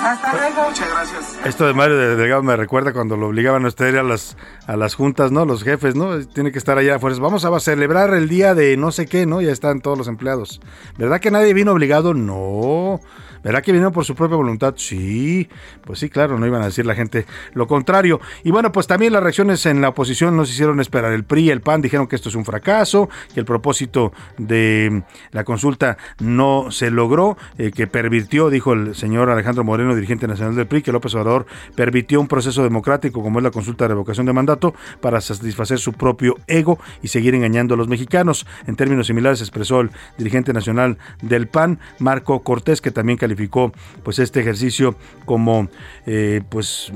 Hasta luego. Muchas gracias. Esto de Mario Delgado me recuerda cuando lo obligaban a usted ir a las, a las juntas, ¿no? Los jefes, ¿no? Tiene que estar allá afuera. Vamos a celebrar el día de no sé qué, ¿no? Ya están todos los empleados. ¿Verdad que nadie vino obligado? No. ¿Verdad que vinieron por su propia voluntad? Sí, pues sí, claro, no iban a decir la gente lo contrario. Y bueno, pues también las reacciones en la oposición nos hicieron esperar. El PRI y el PAN dijeron que esto es un fracaso, que el propósito de la consulta no se logró, eh, que pervirtió, dijo el señor Alejandro Moreno, dirigente nacional del PRI, que López Obrador pervirtió un proceso democrático como es la consulta de revocación de mandato para satisfacer su propio ego y seguir engañando a los mexicanos. En términos similares expresó el dirigente nacional del PAN, Marco Cortés, que también calificó calificó pues este ejercicio como eh, pues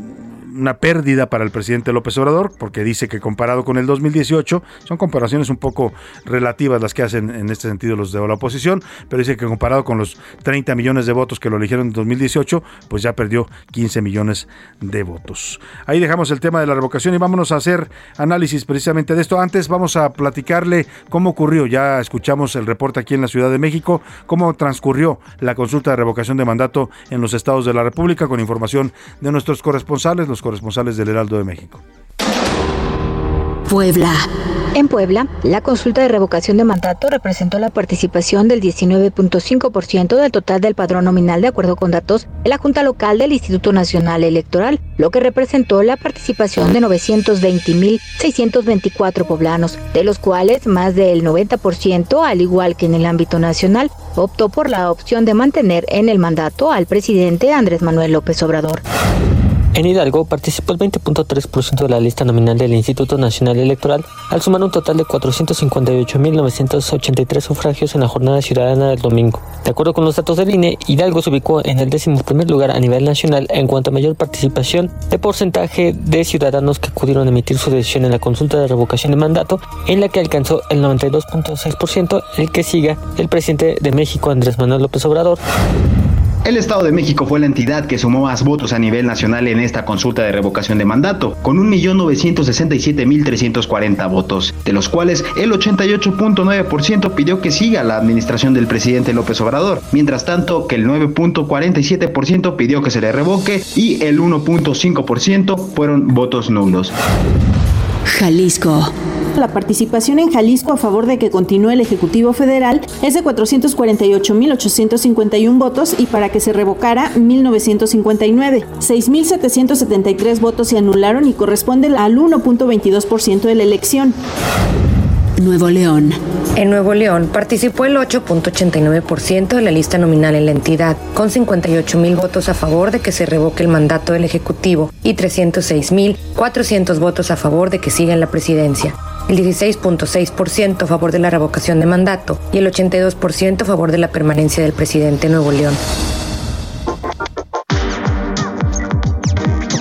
una pérdida para el presidente López Obrador, porque dice que comparado con el 2018, son comparaciones un poco relativas las que hacen en este sentido los de la oposición, pero dice que comparado con los 30 millones de votos que lo eligieron en 2018, pues ya perdió 15 millones de votos. Ahí dejamos el tema de la revocación y vámonos a hacer análisis precisamente de esto. Antes vamos a platicarle cómo ocurrió, ya escuchamos el reporte aquí en la Ciudad de México, cómo transcurrió la consulta de revocación de mandato en los estados de la República con información de nuestros corresponsales, los corresponsales del Heraldo de México. Puebla. En Puebla, la consulta de revocación de mandato representó la participación del 19.5% del total del padrón nominal de acuerdo con datos de la Junta Local del Instituto Nacional Electoral, lo que representó la participación de 920.624 poblanos, de los cuales más del 90%, al igual que en el ámbito nacional, optó por la opción de mantener en el mandato al presidente Andrés Manuel López Obrador. En Hidalgo participó el 20.3% de la lista nominal del Instituto Nacional Electoral, al sumar un total de 458.983 sufragios en la jornada ciudadana del domingo. De acuerdo con los datos del INE, Hidalgo se ubicó en el décimo primer lugar a nivel nacional en cuanto a mayor participación de porcentaje de ciudadanos que acudieron a emitir su decisión en la consulta de revocación de mandato, en la que alcanzó el 92.6%, el que siga el presidente de México, Andrés Manuel López Obrador. El Estado de México fue la entidad que sumó más votos a nivel nacional en esta consulta de revocación de mandato, con 1.967.340 votos, de los cuales el 88.9% pidió que siga la administración del presidente López Obrador, mientras tanto que el 9.47% pidió que se le revoque y el 1.5% fueron votos nulos. Jalisco. La participación en Jalisco a favor de que continúe el Ejecutivo Federal es de 448.851 votos y para que se revocara 1.959. 6.773 votos se anularon y corresponden al 1.22% de la elección. Nuevo León. En Nuevo León participó el 8.89% de la lista nominal en la entidad, con 58 mil votos a favor de que se revoque el mandato del Ejecutivo y 306 mil 400 votos a favor de que siga en la presidencia. El 16.6% a favor de la revocación de mandato y el 82% a favor de la permanencia del presidente Nuevo León.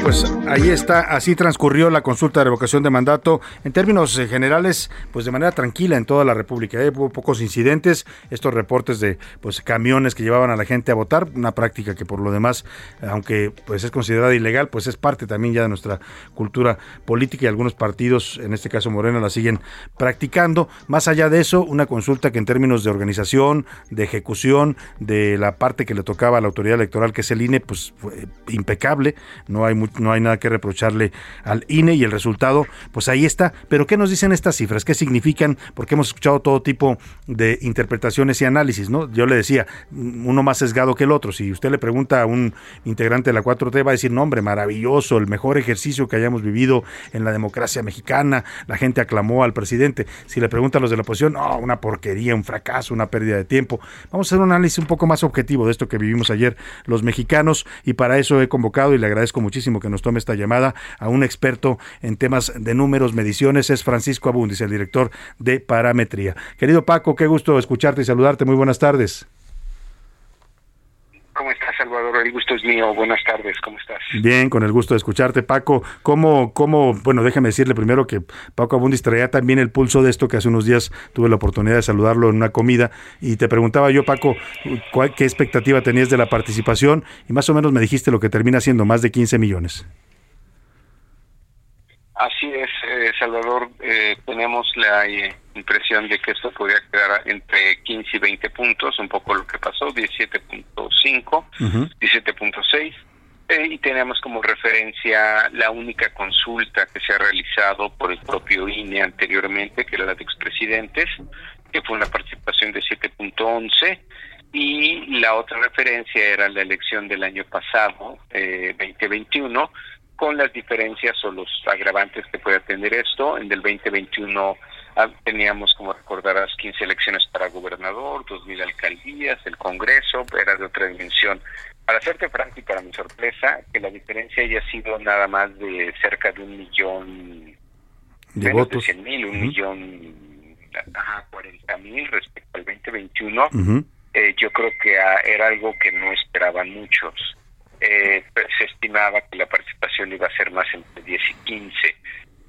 Pues ahí está, así transcurrió la consulta de revocación de mandato. En términos eh, generales, pues de manera tranquila en toda la República. ¿eh? Hubo pocos incidentes, estos reportes de pues camiones que llevaban a la gente a votar, una práctica que por lo demás, aunque pues es considerada ilegal, pues es parte también ya de nuestra cultura política y algunos partidos, en este caso Moreno, la siguen practicando. Más allá de eso, una consulta que en términos de organización, de ejecución, de la parte que le tocaba a la autoridad electoral, que es el INE, pues fue impecable. No hay no hay nada que que reprocharle al INE y el resultado, pues ahí está. Pero ¿qué nos dicen estas cifras? ¿Qué significan? Porque hemos escuchado todo tipo de interpretaciones y análisis, ¿no? Yo le decía, uno más sesgado que el otro. Si usted le pregunta a un integrante de la 4T, va a decir, no, hombre, maravilloso, el mejor ejercicio que hayamos vivido en la democracia mexicana, la gente aclamó al presidente. Si le pregunta a los de la oposición, no, una porquería, un fracaso, una pérdida de tiempo. Vamos a hacer un análisis un poco más objetivo de esto que vivimos ayer los mexicanos y para eso he convocado y le agradezco muchísimo que nos tome esta llamada a un experto en temas de números, mediciones, es Francisco Abundis, el director de Parametría. Querido Paco, qué gusto escucharte y saludarte. Muy buenas tardes. ¿Cómo estás, Salvador? El gusto es mío. Buenas tardes, ¿cómo estás? Bien, con el gusto de escucharte, Paco. ¿Cómo, cómo, bueno, déjame decirle primero que Paco Abundis traía también el pulso de esto, que hace unos días tuve la oportunidad de saludarlo en una comida y te preguntaba yo, Paco, ¿cuál, ¿qué expectativa tenías de la participación? Y más o menos me dijiste lo que termina siendo, más de 15 millones. Así es, eh, Salvador. Eh, tenemos la eh, impresión de que esto podría quedar entre 15 y 20 puntos, un poco lo que pasó, 17.5, 17.6. y tenemos como referencia la única consulta que se ha realizado por el propio INE anteriormente, que era la de expresidentes, que fue una participación de 7.11 y la otra referencia era la elección del año pasado, eh, 2021, con las diferencias o los agravantes que puede tener esto. En el 2021 ah, teníamos, como recordarás, 15 elecciones para gobernador, 2.000 alcaldías, el Congreso, era de otra dimensión. Para serte franco y para mi sorpresa, que la diferencia haya sido nada más de cerca de un millón, de votos. de 100 mil, un millón, ajá, 40 mil respecto al 2021, eh, yo creo que ah, era algo que no esperaban muchos eh, se estimaba que la participación iba a ser más entre 10 y 15.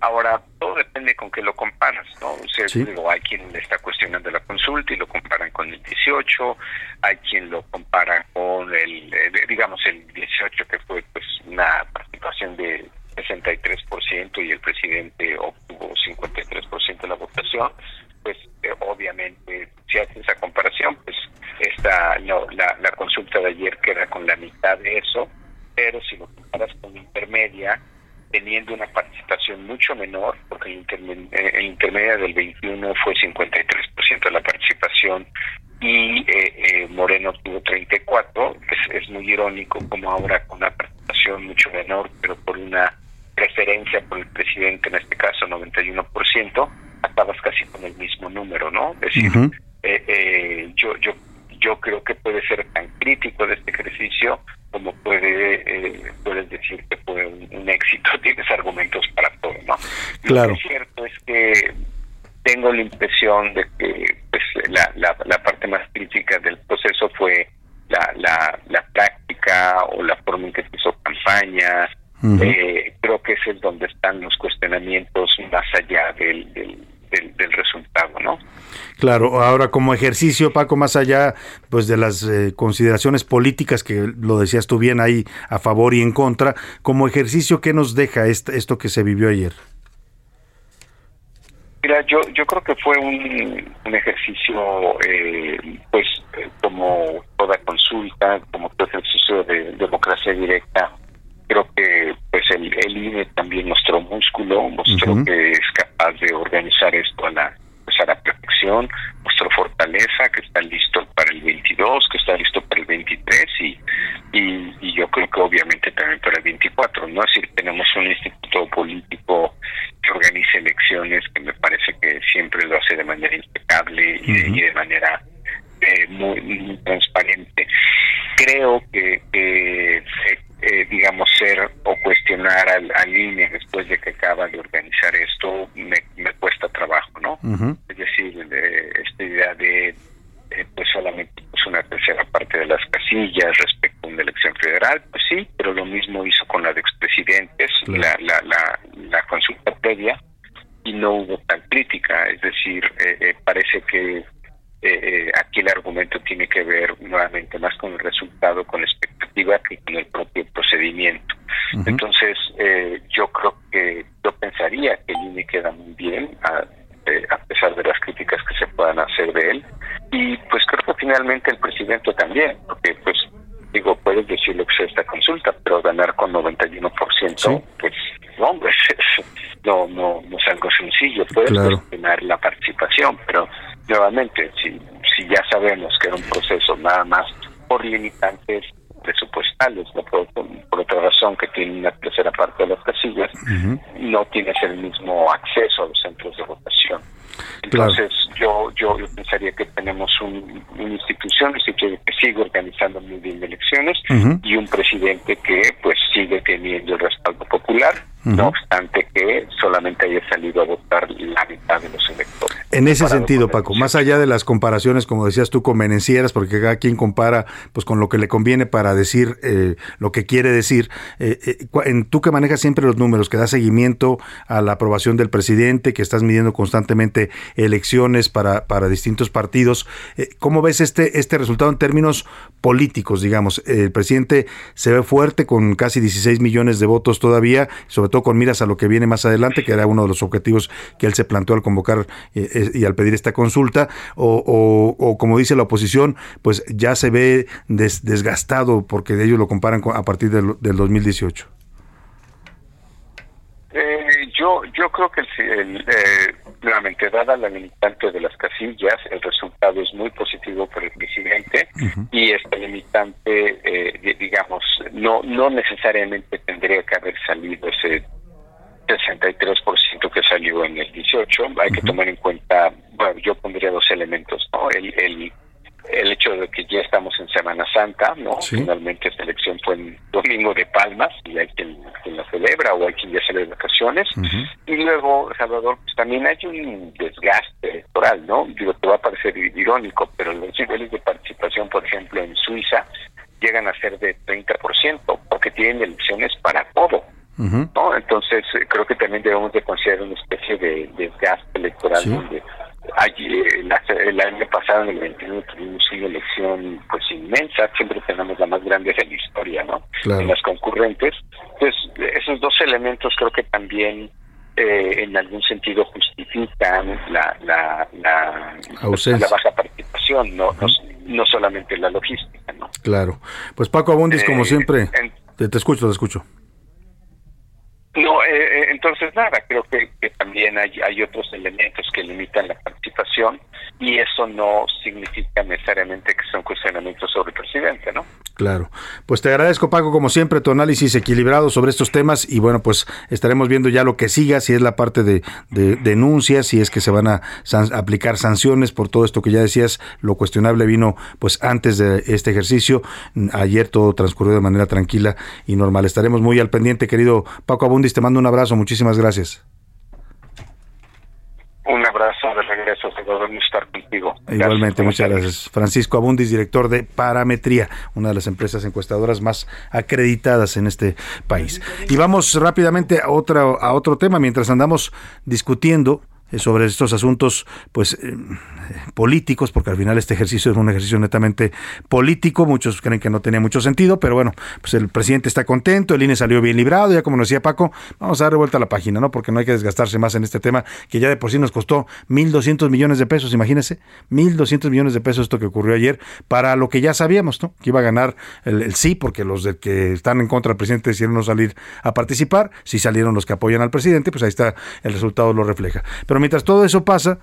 Ahora, todo depende con qué lo comparas, ¿no? O sea, digo, hay quien le está cuestionando la consulta y lo comparan con el 18, hay quien lo compara con el, eh, digamos, el 18, que fue pues una participación de 63% y el presidente obtuvo 53% de la votación, pues eh, obviamente si haces esa comparación, pues esta no, la, la consulta de ayer queda con la mitad de eso, pero si lo comparas con intermedia, teniendo una participación mucho menor, porque el, eh, intermedia del 21 fue 53% de la participación y eh, eh, Moreno tuvo 34, es, es muy irónico como ahora con una participación mucho menor, pero por una preferencia por el presidente, en este caso 91%, acabas casi con el mismo número, ¿no? Es decir, yo, yo yo creo que puede ser tan crítico de este ejercicio como puede eh, puedes decir que fue un, éxito, tienes argumentos para todo, ¿no? Claro. Lo cierto es que tengo la impresión de que pues la, la, la parte más crítica del proceso fue la, la, la práctica o la forma en que se hizo campaña. eh, creo que ese es donde están los cuestionamientos más allá del, del, del resultado, ¿no? Claro, ahora como ejercicio, Paco, más allá pues de las eh, consideraciones políticas que lo decías tú bien ahí a favor y en contra, como ejercicio, ¿qué nos deja esto que se vivió ayer? Mira, yo yo creo que fue un, un ejercicio, eh, pues como toda consulta, como todo ejercicio de democracia directa, creo que pues el, el INE también mostró músculo, mostró que es capaz de organizar esto a la pues a la perfección, mostró fortaleza, que está listo para el 22, que está listo para el 23 y, y, yo creo que obviamente también para el 24, ¿no? Decir, tenemos un instituto político que organiza elecciones que me parece que siempre lo hace de manera impecable y, de, manera eh, muy, transparente. Creo que, eh, digamos, ser o cuestionar al, al INE después de que acaba de organizar esto me, me cuesta trabajo, ¿no? Es decir, de, esta idea de eh, pues solamente pues una tercera parte de las casillas respecto a una elección federal, pues sí, pero lo mismo hizo con la de expresidentes, la, la, la, la consulta previa, y no hubo tal crítica, es decir, eh, eh, parece que eh, aquí el argumento tiene que ver nuevamente más con el resultado, con la expectativa que con el propio procedimiento. Entonces, eh, yo creo que yo pensaría que el INE queda muy bien, a, eh, a, pesar de las críticas que se puedan hacer de él. Y pues creo que finalmente el presidente también, porque pues digo, puedes decir lo que sea esta consulta, pero ganar con 91%, pues es algo sencillo, puedes cuestionar la participación, pero nuevamente, si, si ya sabemos que era un proceso nada más por limitantes presupuestales, ¿no? por, otra razón que tiene una tercera parte de las casillas, no tienes el mismo acceso a los centros de votación. Entonces, yo, yo, pensaría que tenemos un, una institución que sigue organizando muy bien elecciones y un presidente que pues sigue teniendo el respaldo popular no obstante que solamente haya salido a votar la mitad de los electores. En ese sentido, Paco, más allá de las comparaciones, como decías tú, convenencieras, porque cada quien compara pues con lo que le conviene para decir eh, lo que quiere decir, eh, eh, en, tú que manejas siempre los números, que da seguimiento a la aprobación del presidente, que estás midiendo constantemente elecciones para, para distintos partidos, ¿cómo ves este, este resultado en términos políticos, digamos? El presidente se ve fuerte con casi 16 millones de votos todavía, sobre con miras a lo que viene más adelante, que era uno de los objetivos que él se planteó al convocar eh, eh, y al pedir esta consulta, o, como dice la oposición, pues ya se ve desgastado porque ellos lo comparan a partir del, 2018. Eh, yo yo creo que el, nuevamente dada la limitante de las casillas el resultado es muy positivo para el presidente y esta limitante digamos no no necesariamente tendría que haber salido ese 63% que salió en el 18. Hay que tomar en cuenta, bueno, yo pondría dos elementos, ¿no? El, el, el hecho de que ya estamos en Semana Santa, ¿no? Finalmente esta elección fue en Domingo de Palmas y hay quien, la celebra o hay quien ya sale de vacaciones. Y luego, Salvador, pues también hay un desgaste electoral, ¿no? Digo, te va a parecer irónico, pero los niveles de participación, por ejemplo, en Suiza, llegan a ser de 30%, porque tienen elecciones para todo. ¿No? Entonces, eh, creo que también debemos de considerar una especie de desgaste electoral donde allí, el, año pasado, en el 21, tuvimos una elección pues inmensa, siempre tenemos la más grande de la historia, ¿no? En las concurrentes. Entonces, esos dos elementos creo que también eh, en algún sentido justifican la, la, la, la baja participación, no, no, solamente la logística, ¿no? Claro. Pues Paco Abundis, como eh, siempre, te, te escucho, te escucho. No, eh, eh, entonces nada, creo que, también hay, hay otros elementos que limitan la participación y eso no significa necesariamente que son cuestionamientos sobre el presidente, ¿no? Claro. Pues te agradezco, Paco, como siempre, tu análisis equilibrado sobre estos temas y bueno, pues estaremos viendo ya lo que siga, si es la parte de, denuncias, si es que se van a aplicar sanciones por todo esto que ya decías, lo cuestionable vino pues antes de este ejercicio. Ayer todo transcurrió de manera tranquila y normal. Estaremos muy al pendiente, querido Paco Abundis, te mando un abrazo, muchísimas gracias. Un abrazo de regreso, podemos estar contigo. Igualmente, muchas gracias. Francisco Abundis, director de Parametría, una de las empresas encuestadoras más acreditadas en este país. Y vamos rápidamente a, otra, a otro tema, mientras andamos discutiendo eh, sobre estos asuntos pues eh, políticos, porque al final este ejercicio es un ejercicio netamente político, muchos creen que no tenía mucho sentido, pero bueno, pues el presidente está contento, el INE salió bien librado, ya como nos decía Paco, vamos a dar vuelta a la página, ¿no? Porque no hay que desgastarse más en este tema, que ya de por sí nos costó 1.200 millones de pesos, imagínense, 1.200 millones de pesos esto que ocurrió ayer, para lo que ya sabíamos, ¿no? Que iba a ganar el, sí, porque los de que están en contra del presidente decidieron no salir a participar, si salieron los que apoyan al presidente, pues ahí está, el resultado lo refleja. Pero mientras todo eso pasa,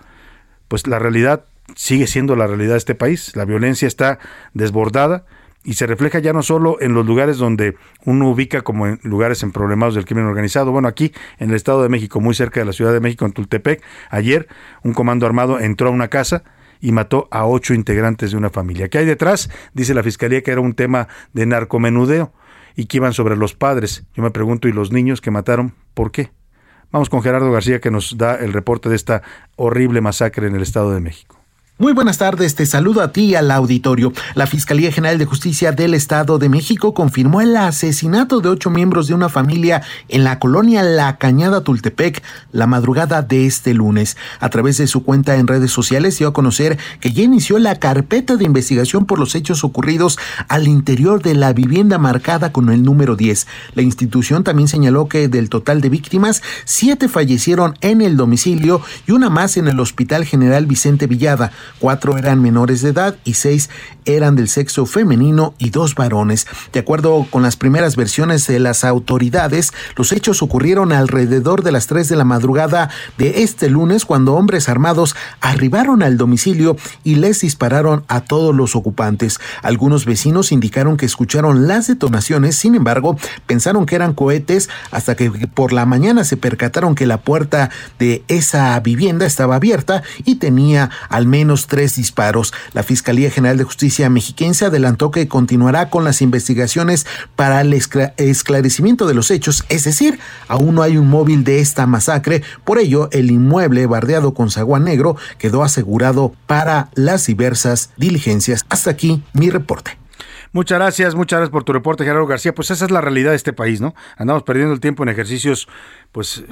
pues la realidad sigue siendo la realidad de este país. La violencia está desbordada y se refleja ya no solo en los lugares donde uno ubica como en lugares en problemas del crimen organizado. Bueno, aquí en el Estado de México, muy cerca de la Ciudad de México, en Tultepec, ayer un comando armado entró a una casa y mató a ocho integrantes de una familia. ¿Qué hay detrás? Dice la Fiscalía que era un tema de narcomenudeo y que iban sobre los padres. Yo me pregunto, ¿y los niños que mataron? ¿Por qué? Vamos con Gerardo García que nos da el reporte de esta horrible masacre en el Estado de México. Muy buenas tardes, te saludo a ti y al auditorio. La Fiscalía General de Justicia del Estado de México confirmó el asesinato de ocho miembros de una familia en la colonia La Cañada Tultepec la madrugada de este lunes. A través de su cuenta en redes sociales dio a conocer que ya inició la carpeta de investigación por los hechos ocurridos al interior de la vivienda marcada con el número 10. La institución también señaló que del total de víctimas, siete fallecieron en el domicilio y una más en el Hospital General Vicente Villada cuatro eran menores de edad y seis eran del sexo femenino y dos varones. De acuerdo con las primeras versiones de las autoridades, los hechos ocurrieron alrededor de las 3 de la madrugada de este lunes cuando hombres armados arribaron al domicilio y les dispararon a todos los ocupantes. Algunos vecinos indicaron que escucharon las detonaciones, sin embargo, pensaron que eran cohetes hasta que por la mañana se percataron que la puerta de esa vivienda estaba abierta y tenía al menos tres disparos. La Fiscalía General de Justicia mexiquense adelantó que continuará con las investigaciones para el esclarecimiento de los hechos, es decir, aún no hay un móvil de esta masacre, por ello el inmueble bardeado con zaguán negro quedó asegurado para las diversas diligencias. Hasta aquí mi reporte. Muchas gracias, muchas gracias por tu reporte, Gerardo García. Pues esa es la realidad de este país, ¿no? Andamos perdiendo el tiempo en ejercicios, pues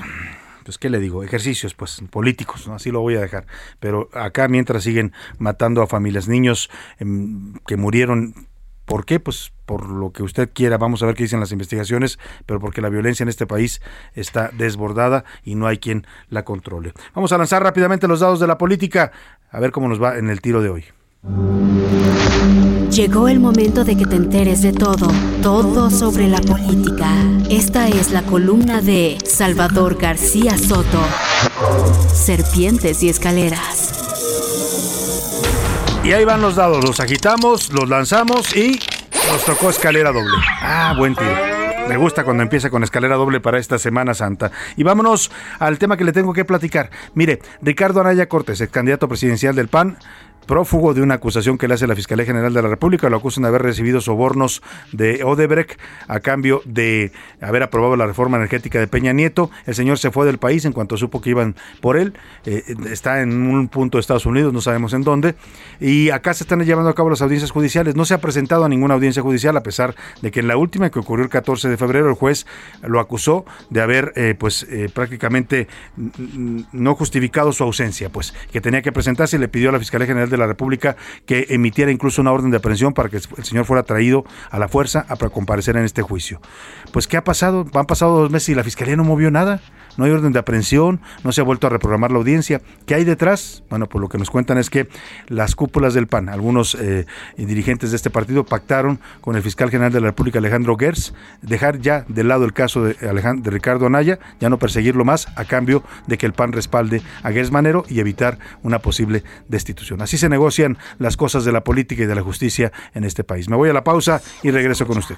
pues qué le digo, ejercicios pues políticos, así lo voy a dejar. Pero acá mientras siguen matando a familias, niños em, que murieron ¿Por qué? Pues por lo que usted quiera, vamos a ver qué dicen las investigaciones, pero porque la violencia en este país está desbordada y no hay quien la controle. Vamos a lanzar rápidamente los dados de la política, a ver cómo nos va en el tiro de hoy. Llegó el momento de que te enteres de todo, todo sobre la política. Esta es la columna de Salvador García Soto. Serpientes y escaleras. Y ahí van los dados, los agitamos, los lanzamos y nos tocó escalera doble. Ah, buen tiro. Me gusta cuando empieza con escalera doble para esta Semana Santa. Y vámonos al tema que le tengo que platicar. Mire, Ricardo Anaya Cortés, el candidato presidencial del PAN, prófugo de una acusación que le hace la Fiscalía General de la República. Lo acusan de haber recibido sobornos de Odebrecht a cambio de haber aprobado la reforma energética de Peña Nieto. El señor se fue del país en cuanto supo que iban por él. Eh, está en un punto de Estados Unidos, no sabemos en dónde. Y acá se están llevando a cabo las audiencias judiciales. No se ha presentado a ninguna audiencia judicial, a pesar de que en la última que ocurrió el 14 de febrero, el juez lo acusó de haber, eh, pues, eh, prácticamente no justificado su ausencia, pues, que tenía que presentarse y le pidió a la Fiscalía General de la República que emitiera incluso una orden de aprehensión para que el señor fuera traído a la fuerza a comparecer en este juicio. Pues, ¿qué ha pasado? Han pasado dos meses y la Fiscalía no movió nada no hay orden de aprehensión, no se ha vuelto a reprogramar la audiencia. ¿Qué hay detrás? Bueno, pues lo que nos cuentan es que las cúpulas del PAN, algunos eh, dirigentes de este partido pactaron con el fiscal general de la República, Alejandro Gers, dejar ya de lado el caso de, de Ricardo Anaya, ya no perseguirlo más, a cambio de que el PAN respalde a Gers Manero y evitar una posible destitución. Así se negocian las cosas de la política y de la justicia en este país. Me voy a la pausa y regreso con usted.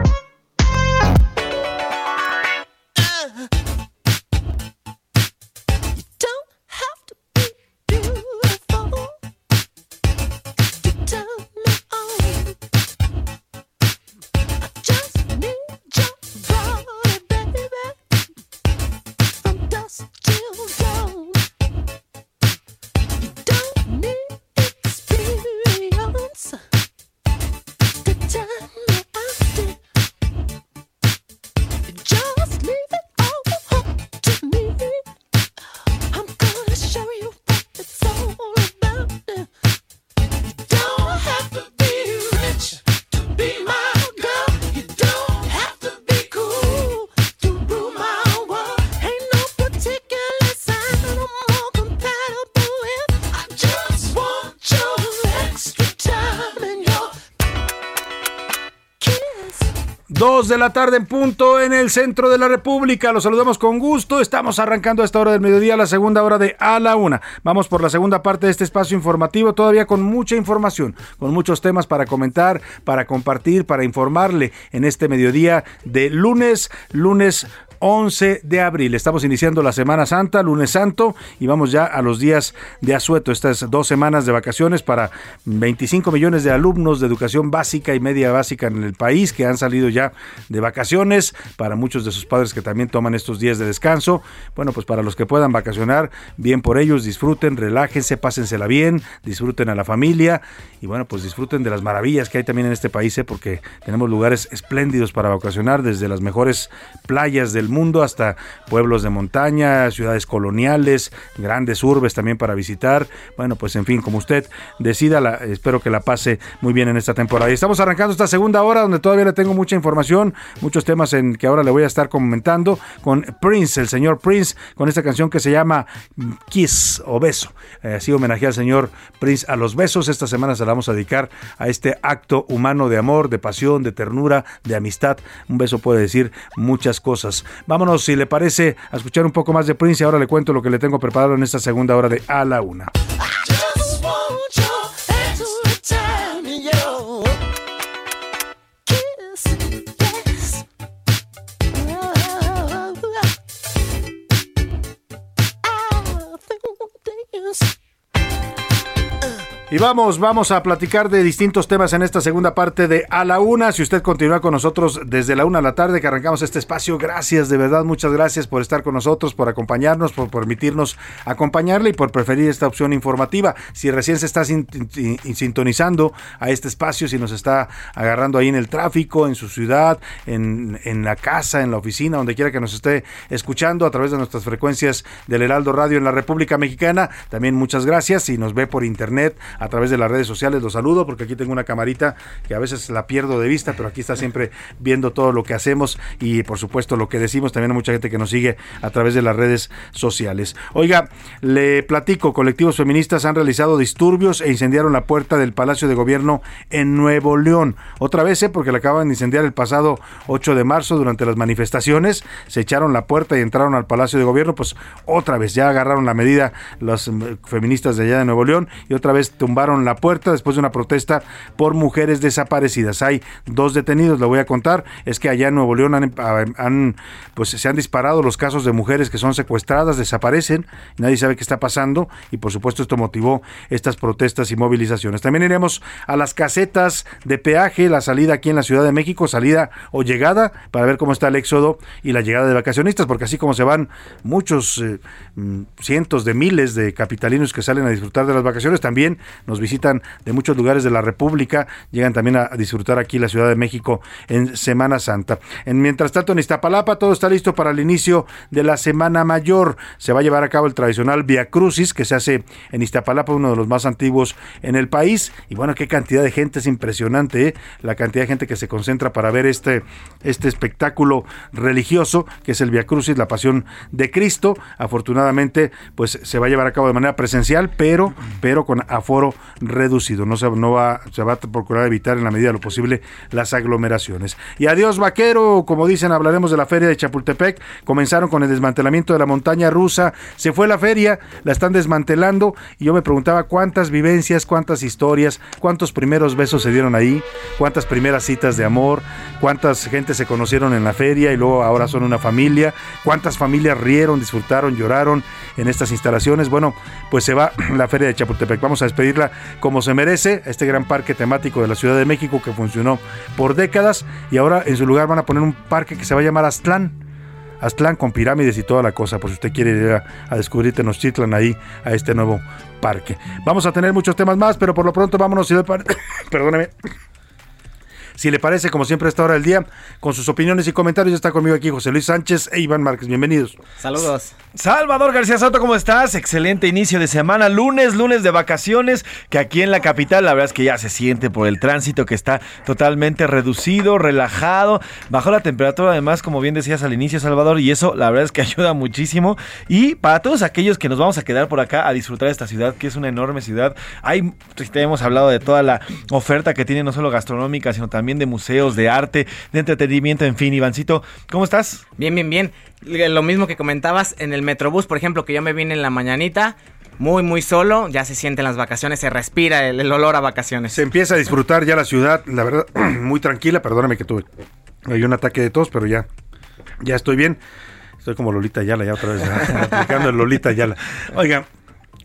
De la tarde en punto en el centro de la República. Los saludamos con gusto. Estamos arrancando a esta hora del mediodía, la segunda hora de A la Una. Vamos por la segunda parte de este espacio informativo, todavía con mucha información, con muchos temas para comentar, para compartir, para informarle en este mediodía de lunes, lunes 11 de abril. Estamos iniciando la Semana Santa, lunes santo, y vamos ya a los días de asueto, estas dos semanas de vacaciones para 25 millones de alumnos de educación básica y media básica en el país que han salido ya de vacaciones, para muchos de sus padres que también toman estos días de descanso. Bueno, pues para los que puedan vacacionar, bien por ellos, disfruten, relájense, pásensela bien, disfruten a la familia y bueno, pues disfruten de las maravillas que hay también en este país, ¿eh? porque tenemos lugares espléndidos para vacacionar, desde las mejores playas del mundo, hasta pueblos de montaña, ciudades coloniales, grandes urbes también para visitar. Bueno, pues en fin, como usted decida, espero que la pase muy bien en esta temporada. Y estamos arrancando esta segunda hora donde todavía le tengo mucha información, muchos temas en que ahora le voy a estar comentando con Prince, el señor Prince, con esta canción que se llama Kiss o Beso. Eh, así homenaje al señor Prince a los besos. Esta semana se la vamos a dedicar a este acto humano de amor, de pasión, de ternura, de amistad. Un beso puede decir muchas cosas. Vámonos, si le parece, a escuchar un poco más de Prince y ahora le cuento lo que le tengo preparado en esta segunda hora de A la Una. Y vamos, vamos a platicar de distintos temas en esta segunda parte de A la Una. Si usted continúa con nosotros desde la una a la tarde que arrancamos este espacio, gracias, de verdad, muchas gracias por estar con nosotros, por acompañarnos, por permitirnos acompañarle y por preferir esta opción informativa. Si recién se está sintonizando a este espacio, si nos está agarrando ahí en el tráfico, en su ciudad, en, en la casa, en la oficina, donde quiera que nos esté escuchando a través de nuestras frecuencias del Heraldo Radio en la República Mexicana, también muchas gracias. Si nos ve por internet, a través de las redes sociales. Los saludo porque aquí tengo una camarita que a veces la pierdo de vista, pero aquí está siempre viendo todo lo que hacemos y por supuesto lo que decimos. También hay mucha gente que nos sigue a través de las redes sociales. Oiga, le platico, colectivos feministas han realizado disturbios e incendiaron la puerta del Palacio de Gobierno en Nuevo León. Otra vez, ¿eh? porque la acaban de incendiar el pasado 8 de marzo durante las manifestaciones. Se echaron la puerta y entraron al Palacio de Gobierno, pues otra vez ya agarraron la medida los mm, feministas de allá de Nuevo León y otra vez tumbaron la puerta después de una protesta por mujeres desaparecidas. Hay dos detenidos, le voy a contar. Es que allá en Nuevo León han, pues se han disparado los casos de mujeres que son secuestradas, desaparecen, nadie sabe qué está pasando y por supuesto esto motivó estas protestas y movilizaciones. También iremos a las casetas de peaje, la salida aquí en la Ciudad de México, salida o llegada, para ver cómo está el éxodo y la llegada de vacacionistas, porque así como se van muchos eh, mm, cientos de miles de capitalinos que salen a disfrutar de las vacaciones, también nos visitan de muchos lugares de la República, llegan también a, disfrutar aquí la Ciudad de México en Semana Santa. En, mientras tanto, en Iztapalapa todo está listo para el inicio de la Semana Mayor. Se va a llevar a cabo el tradicional Via Crucis que se hace en Iztapalapa, uno de los más antiguos en el país. Y bueno, qué cantidad de gente, es impresionante ¿eh? la cantidad de gente que se concentra para ver este, este espectáculo religioso que es el Via Crucis, la Pasión de Cristo. Afortunadamente, pues se va a llevar a cabo de manera presencial, pero, pero con aforo reducido. No se, no va, se va a procurar evitar en la medida de lo posible las aglomeraciones. Y adiós vaquero, como dicen, hablaremos de la feria de Chapultepec. Comenzaron con el desmantelamiento de la montaña rusa. Se fue la feria, la están desmantelando y yo me preguntaba cuántas vivencias, cuántas historias, cuántos primeros besos se dieron ahí, cuántas primeras citas de amor, cuántas gente se conocieron en la feria y luego ahora son una familia, cuántas familias rieron, disfrutaron, lloraron en estas instalaciones. Bueno, pues se va la feria de Chapultepec. Vamos a despedirla como se merece, este gran parque temático de la Ciudad de México que funcionó por décadas y ahora en su lugar van a poner un parque que se va a llamar Aztlán. Aztlán con pirámides y toda la cosa, por si usted quiere ir a, a descubrir Tenochtitlan ahí a este nuevo parque. Vamos a tener muchos temas más, pero por lo pronto vámonos, si perdóneme. Si le parece, como siempre, a esta hora del día, con sus opiniones y comentarios, está conmigo aquí José Luis Sánchez e Iván Márquez. Bienvenidos. Saludos. Salvador García Soto, ¿cómo estás? Excelente inicio de semana, lunes, lunes de vacaciones, que aquí en la capital la verdad es que ya se siente por el tránsito que está totalmente reducido, relajado, bajó la temperatura además, como bien decías al inicio, Salvador, y eso la verdad es que ayuda muchísimo. Y para todos aquellos que nos vamos a quedar por acá a disfrutar de esta ciudad, que es una enorme ciudad, hay, te hemos hablado de toda la oferta que tiene no solo gastronómica, sino también de museos, de arte, de entretenimiento, en fin, Ivancito, ¿cómo estás? Bien, bien, bien. Lo mismo que comentabas en el Metrobús, por ejemplo, que yo me vine en la mañanita, muy, muy solo. Ya se sienten las vacaciones, se respira el, olor a vacaciones. Se empieza a disfrutar ya la ciudad, la verdad, muy tranquila. Perdóname que tuve hay un ataque de tos, pero ya, ya estoy bien. Estoy como Lolita Yala, ya otra vez, aplicando el Lolita Yala. Oiga,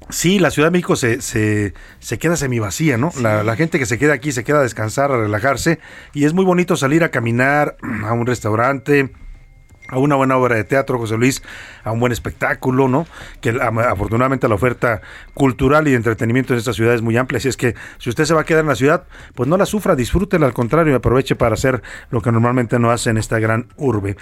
Sí, la Ciudad de México se, se, se queda semivacía, ¿no? La, la, gente que se queda aquí se queda a descansar, a relajarse, y es muy bonito salir a caminar a un restaurante, a una buena obra de teatro, José Luis, a un buen espectáculo, ¿no? Que afortunadamente la oferta cultural y de entretenimiento en esta ciudad es muy amplia, así es que si usted se va a quedar en la ciudad, pues no la sufra, disfrútela, al contrario, y aproveche para hacer lo que normalmente no hace en esta gran urbe.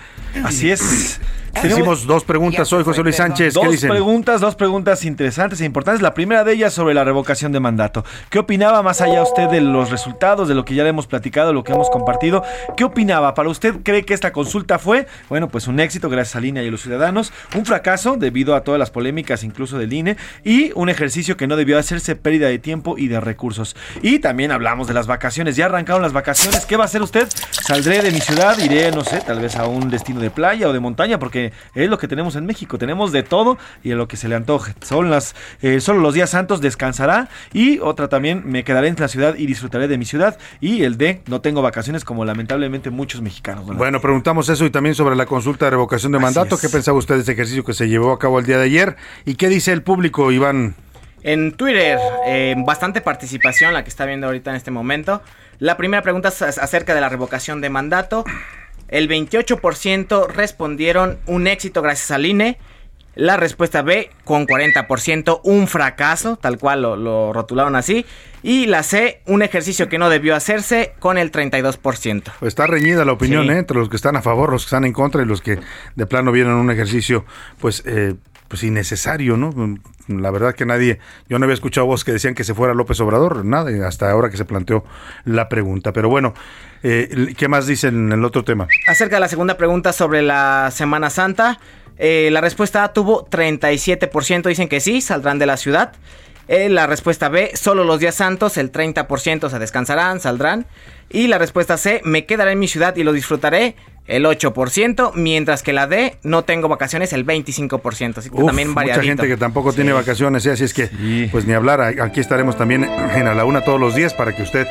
Así es. Hicimos dos preguntas hoy, José Luis Sánchez. Dos ¿Qué dicen? preguntas, dos preguntas interesantes e importantes. La primera de ellas sobre la revocación de mandato. ¿Qué opinaba más allá usted de los resultados, de lo que ya le hemos platicado, lo que hemos compartido? ¿Qué opinaba? ¿Para usted cree que esta consulta fue, bueno, pues un éxito gracias al INE y a los ciudadanos, un fracaso debido a todas las polémicas, incluso del INE, y un ejercicio que no debió hacerse pérdida de tiempo y de recursos? Y también hablamos de las vacaciones. Ya arrancaron las vacaciones. ¿Qué va a hacer usted? Saldré de mi ciudad, iré, no sé, tal vez a un destino de playa o de montaña, porque es lo que tenemos en México. Tenemos de todo y a lo que se le antoje. Son las, eh, solo los días santos descansará y otra también me quedaré en la ciudad y disfrutaré de mi ciudad. Y el de no tengo vacaciones como lamentablemente muchos mexicanos. Bueno, preguntamos eso y también sobre la consulta de revocación de mandato. ¿Qué pensaba usted de ese ejercicio que se llevó a cabo el día de ayer? ¿Y qué dice el público, Iván? En Twitter, eh, bastante participación la que está viendo ahorita en este momento. La primera pregunta es acerca de la revocación de mandato. El 28% respondieron un éxito gracias al INE. La respuesta B con 40%, un fracaso, tal cual lo, rotularon así. Y la C, un ejercicio que no debió hacerse con el 32%. Pues está reñida la opinión ¿eh? entre los que están a favor, los que están en contra y los que de plano vieron un ejercicio pues, eh, pues innecesario, ¿no? La verdad que nadie, yo no había escuchado voz que decían que se fuera López Obrador, nada, hasta ahora que se planteó la pregunta. Pero bueno, eh, ¿qué más dicen en el otro tema? Acerca de la segunda pregunta sobre la Semana Santa, eh, la respuesta A tuvo 37%, dicen que sí, saldrán de la ciudad. Eh, la respuesta B, solo los días santos, el 30% se descansarán, saldrán. Y la respuesta C, me quedaré en mi ciudad y lo disfrutaré, el 8%, mientras que la D, no tengo vacaciones, el 25%. Así que también variadito. Mucha gente que tampoco tiene vacaciones, ¿eh? así es que, pues ni hablar, aquí estaremos también en a la una todos los días para que usted,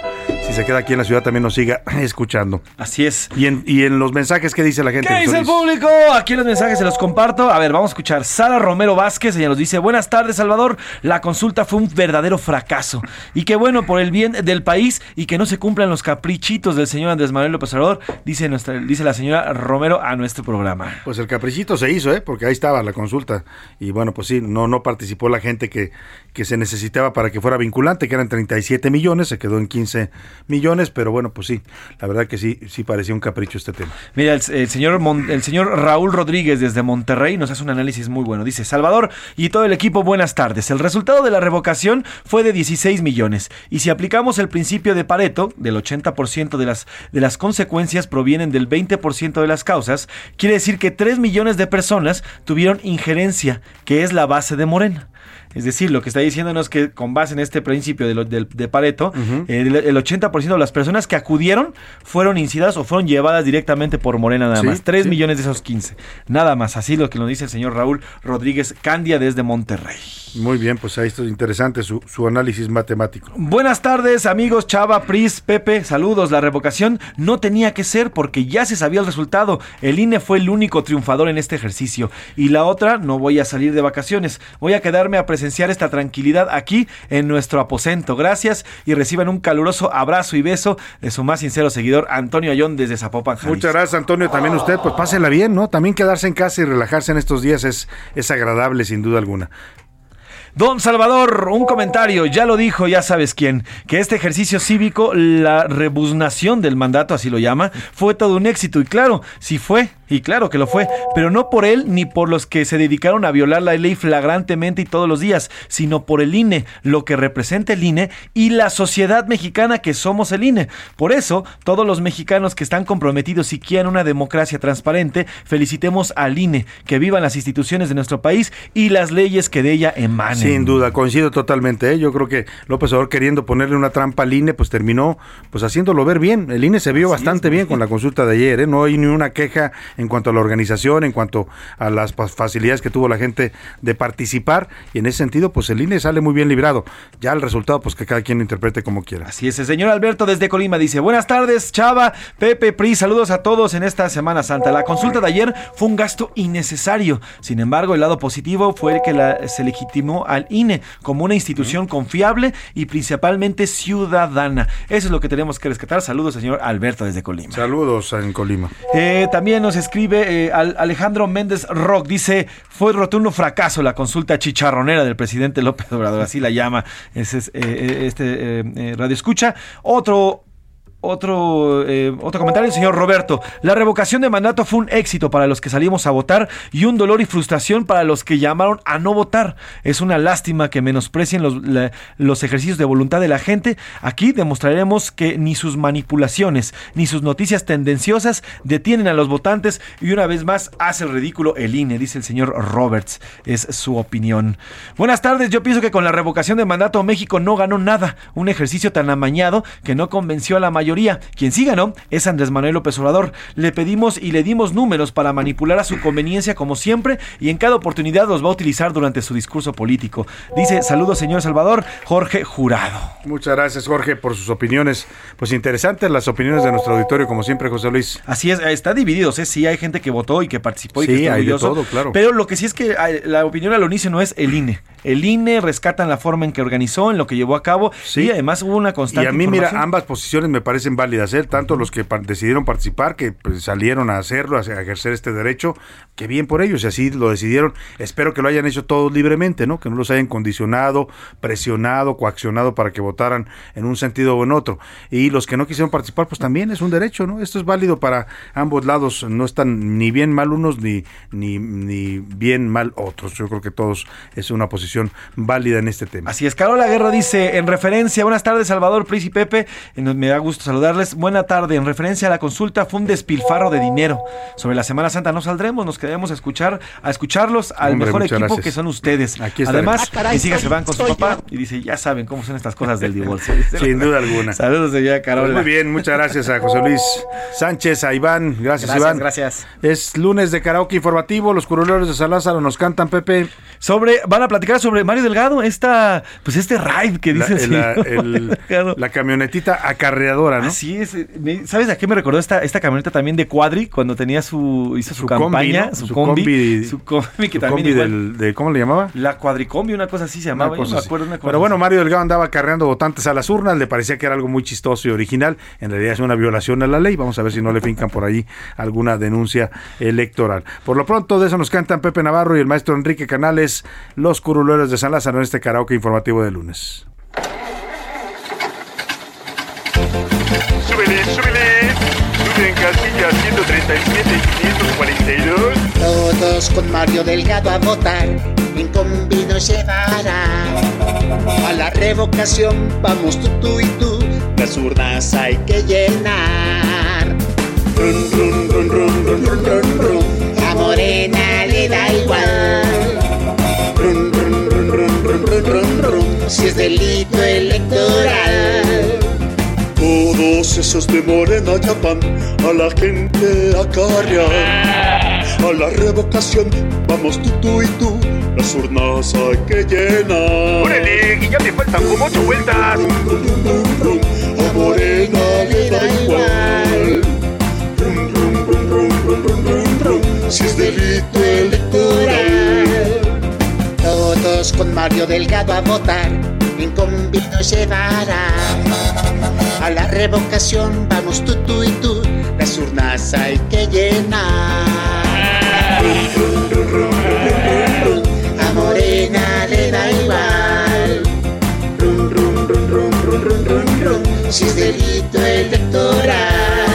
si se queda aquí en la ciudad, también nos siga escuchando. Así es. Y en, y en los mensajes, ¿qué dice la gente? ¿Qué dice el público? Aquí los mensajes se los comparto. A ver, vamos a escuchar. Sara Romero Vázquez, ella nos dice, buenas tardes, Salvador. La consulta fue un verdadero fracaso. Y qué bueno por el bien del país y que no se cumplan los caprichitos del señor Andrés Manuel López Obrador, dice, nuestra, dice la señora Romero a nuestro programa. Pues el caprichito se hizo, ¿eh? porque ahí estaba la consulta. Y bueno, pues sí, no, no participó la gente que, que se necesitaba para que fuera vinculante, que eran 37 millones, se quedó en 15 millones, pero bueno, pues sí, la verdad que sí, sí parecía un capricho este tema. Mira, el, señor, el señor Raúl Rodríguez desde Monterrey nos hace un análisis muy bueno. Dice, Salvador y todo el equipo, buenas tardes. El resultado de la revocación fue de 16 millones. Y si aplicamos el principio de Pareto, del 80% de las, de las consecuencias provienen del 20% de las causas, quiere decir que 3 millones de personas tuvieron injerencia, que es la base de Morena. Es decir, lo que está diciéndonos es que con base en este principio de, de, Pareto, eh, el, 80% de las personas que acudieron fueron incidadas o fueron llevadas directamente por Morena nada más. 3 millones de esos 15. Nada más. Así lo que nos dice el señor Raúl Rodríguez Candia desde Monterrey. Muy bien, pues ahí está interesante su, su análisis matemático. Buenas tardes, amigos Chava, Pris, Pepe, saludos. La revocación no tenía que ser porque ya se sabía el resultado. El INE fue el único triunfador en este ejercicio. Y la otra, no voy a salir de vacaciones. Voy a quedarme a presenciar esta tranquilidad aquí en nuestro aposento. Gracias y reciban un caluroso abrazo y beso de su más sincero seguidor, Antonio Ayón, desde Zapopan, Jalisco. Muchas gracias, Antonio. También usted, pues pásela bien, ¿no? También quedarse en casa y relajarse en estos días es, es agradable, sin duda alguna. Don Salvador, un comentario, ya lo dijo, ya sabes quién, que este ejercicio cívico, la rebuznación del mandato, así lo llama, fue todo un éxito. Y claro, sí fue, y claro que lo fue, pero no por él ni por los que se dedicaron a violar la ley flagrantemente y todos los días, sino por el INE, lo que representa el INE y la sociedad mexicana que somos el INE. Por eso, todos los mexicanos que están comprometidos y quieren una democracia transparente, felicitemos al INE, que vivan las instituciones de nuestro país y las leyes que de ella emanen. Sin duda, coincido totalmente. ¿eh? Yo creo que López Obrador queriendo ponerle una trampa al INE, pues terminó pues haciéndolo ver bien. El INE se vio bastante bien con la consulta de ayer. ¿eh? No hay ni una queja en cuanto a la organización, en cuanto a las facilidades que tuvo la gente de participar. Y en ese sentido, pues el INE sale muy bien librado. Ya el resultado, pues que cada quien lo interprete como quiera. Así es, el señor Alberto desde Colima dice, buenas tardes, Chava, Pepe, Pri, saludos a todos en esta Semana Santa. La consulta de ayer fue un gasto innecesario. Sin embargo, el lado positivo fue el que la, se legitimó al INE como una institución confiable y principalmente ciudadana. Eso es lo que tenemos que rescatar. Saludos, señor Alberto desde Colima. Saludos en Colima. Eh, también nos escribe escribe eh, Alejandro Méndez Rock, dice, fue rotundo fracaso la consulta chicharronera del presidente López Obrador, así la llama ese es, este radio escucha. Otro otro, eh, otro comentario, el señor Roberto. La revocación de mandato fue un éxito para los que salimos a votar y un dolor y frustración para los que llamaron a no votar. Es una lástima que menosprecien los, los ejercicios de voluntad de la gente. Aquí demostraremos que ni sus manipulaciones ni sus noticias tendenciosas detienen a los votantes y una vez más hace ridículo el INE, dice el señor Roberts. Es su opinión. Buenas tardes, yo pienso que con la revocación de mandato México no ganó nada. Un ejercicio tan amañado que no convenció a la mayoría quien sí ganó es Andrés Manuel López Obrador. Le pedimos y le dimos números para manipular a su conveniencia como siempre y en cada oportunidad los va a utilizar durante su discurso político. Dice, saludos señor Salvador, Jorge Jurado. Muchas gracias Jorge por sus opiniones. Pues interesantes las opiniones de nuestro auditorio como siempre José Luis. Así es, está dividido, ¿eh? sí hay gente que votó y que participó y que está hay de todo, claro. Pero lo que sí es que la opinión al inicio no es el INE. El INE rescatan la forma en que organizó, en lo que llevó a cabo y además hubo una constante. Y a mí, mira, ambas posiciones me parecen válidas, ¿eh? tanto los que decidieron participar, que pues, salieron a hacerlo, a ejercer este derecho, que bien por ellos, y así lo decidieron. Espero que lo hayan hecho todos libremente, ¿no? Que no los hayan condicionado, presionado, coaccionado para que votaran en un sentido o en otro. Y los que no quisieron participar, pues también es un derecho, ¿no? Esto es válido para ambos lados, no están ni bien mal unos ni, ni, ni bien mal otros. Yo creo que todos es una posición válida en este tema. Así es, Carola Guerra dice, en referencia, buenas tardes Salvador, Pris y Pepe, me da gusto saludarles, buena tarde, en referencia a la consulta fue un despilfarro de dinero. Sobre la Semana Santa no saldremos, nos quedamos a escuchar, a escucharlos al mejor equipo que son ustedes. Aquí Además, ah, mis hijas se van con su papá y dice, ya saben cómo son estas cosas del divorcio. Sin duda alguna. Saludos de ya, Carola. muy bien, muchas gracias a José Luis Sánchez, a Iván, gracias, Iván. Gracias. Es lunes de karaoke informativo, los curuleros de Salazar nos cantan, Pepe. Sobre, van a platicar sobre Mario Delgado, esta, pues este ride que dice la, la, camionetita acarreadora, ¿no? Así es. ¿Sabes a qué me recordó esta, esta camioneta también de Cuadri cuando tenía su, hizo su, campaña, su, combi, su combi, que también de, ¿cómo le llamaba? La cuadricombi, una cosa así se llamaba. Pero bueno, Mario Delgado andaba acarreando votantes a las urnas, le parecía que era algo muy chistoso y original. En realidad es una violación a la ley. Vamos a ver si no le fincan por ahí alguna denuncia electoral. Por lo pronto, de eso nos cantan Pepe Navarro y el maestro Enrique Canales, los curuleros de San Lázaro en este karaoke informativo de lunes. Súbele, súbele. Sube en casilla 137 542. Todos con Mario Delgado a votar. En combi nos llevará. A la revocación vamos tú, tú y tú. Las urnas hay que llenar. Run, run, run, run, run, run, run, run. A Morena le da igual si es delito electoral. Todos esos de Morena ya van a la gente a carrear. A la revocación vamos tú, tú y tú, las urnas hay que llenar. ¡Órale, que ya te faltan como ocho vueltas! A Morena le da igual. Si es delito electoral con Mario Delgado a votar, en convino llevará. A la revocación vamos tú, tú y tú, las urnas hay que llenar. A Morena le da igual. Si es delito electoral.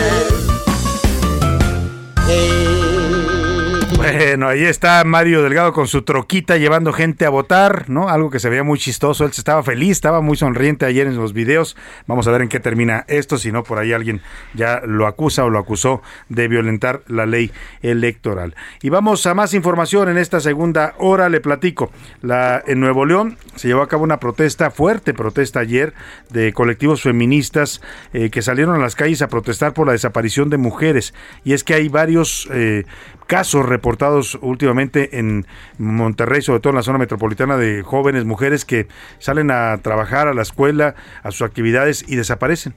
Bueno, ahí está Mario Delgado con su troquita llevando gente a votar, ¿no? Algo que se veía muy chistoso. Él estaba feliz, estaba muy sonriente ayer en los videos. Vamos a ver en qué termina esto, si no por ahí alguien ya lo acusa o lo acusó de violentar la ley electoral. Y vamos a más información en esta segunda hora, le platico. La, en Nuevo León se llevó a cabo una protesta, fuerte protesta ayer, de colectivos feministas eh, que salieron a las calles a protestar por la desaparición de mujeres. Y es que hay varios eh, casos reportados últimamente en Monterrey, sobre todo en la zona metropolitana, de jóvenes mujeres que salen a trabajar a la escuela, a sus actividades y desaparecen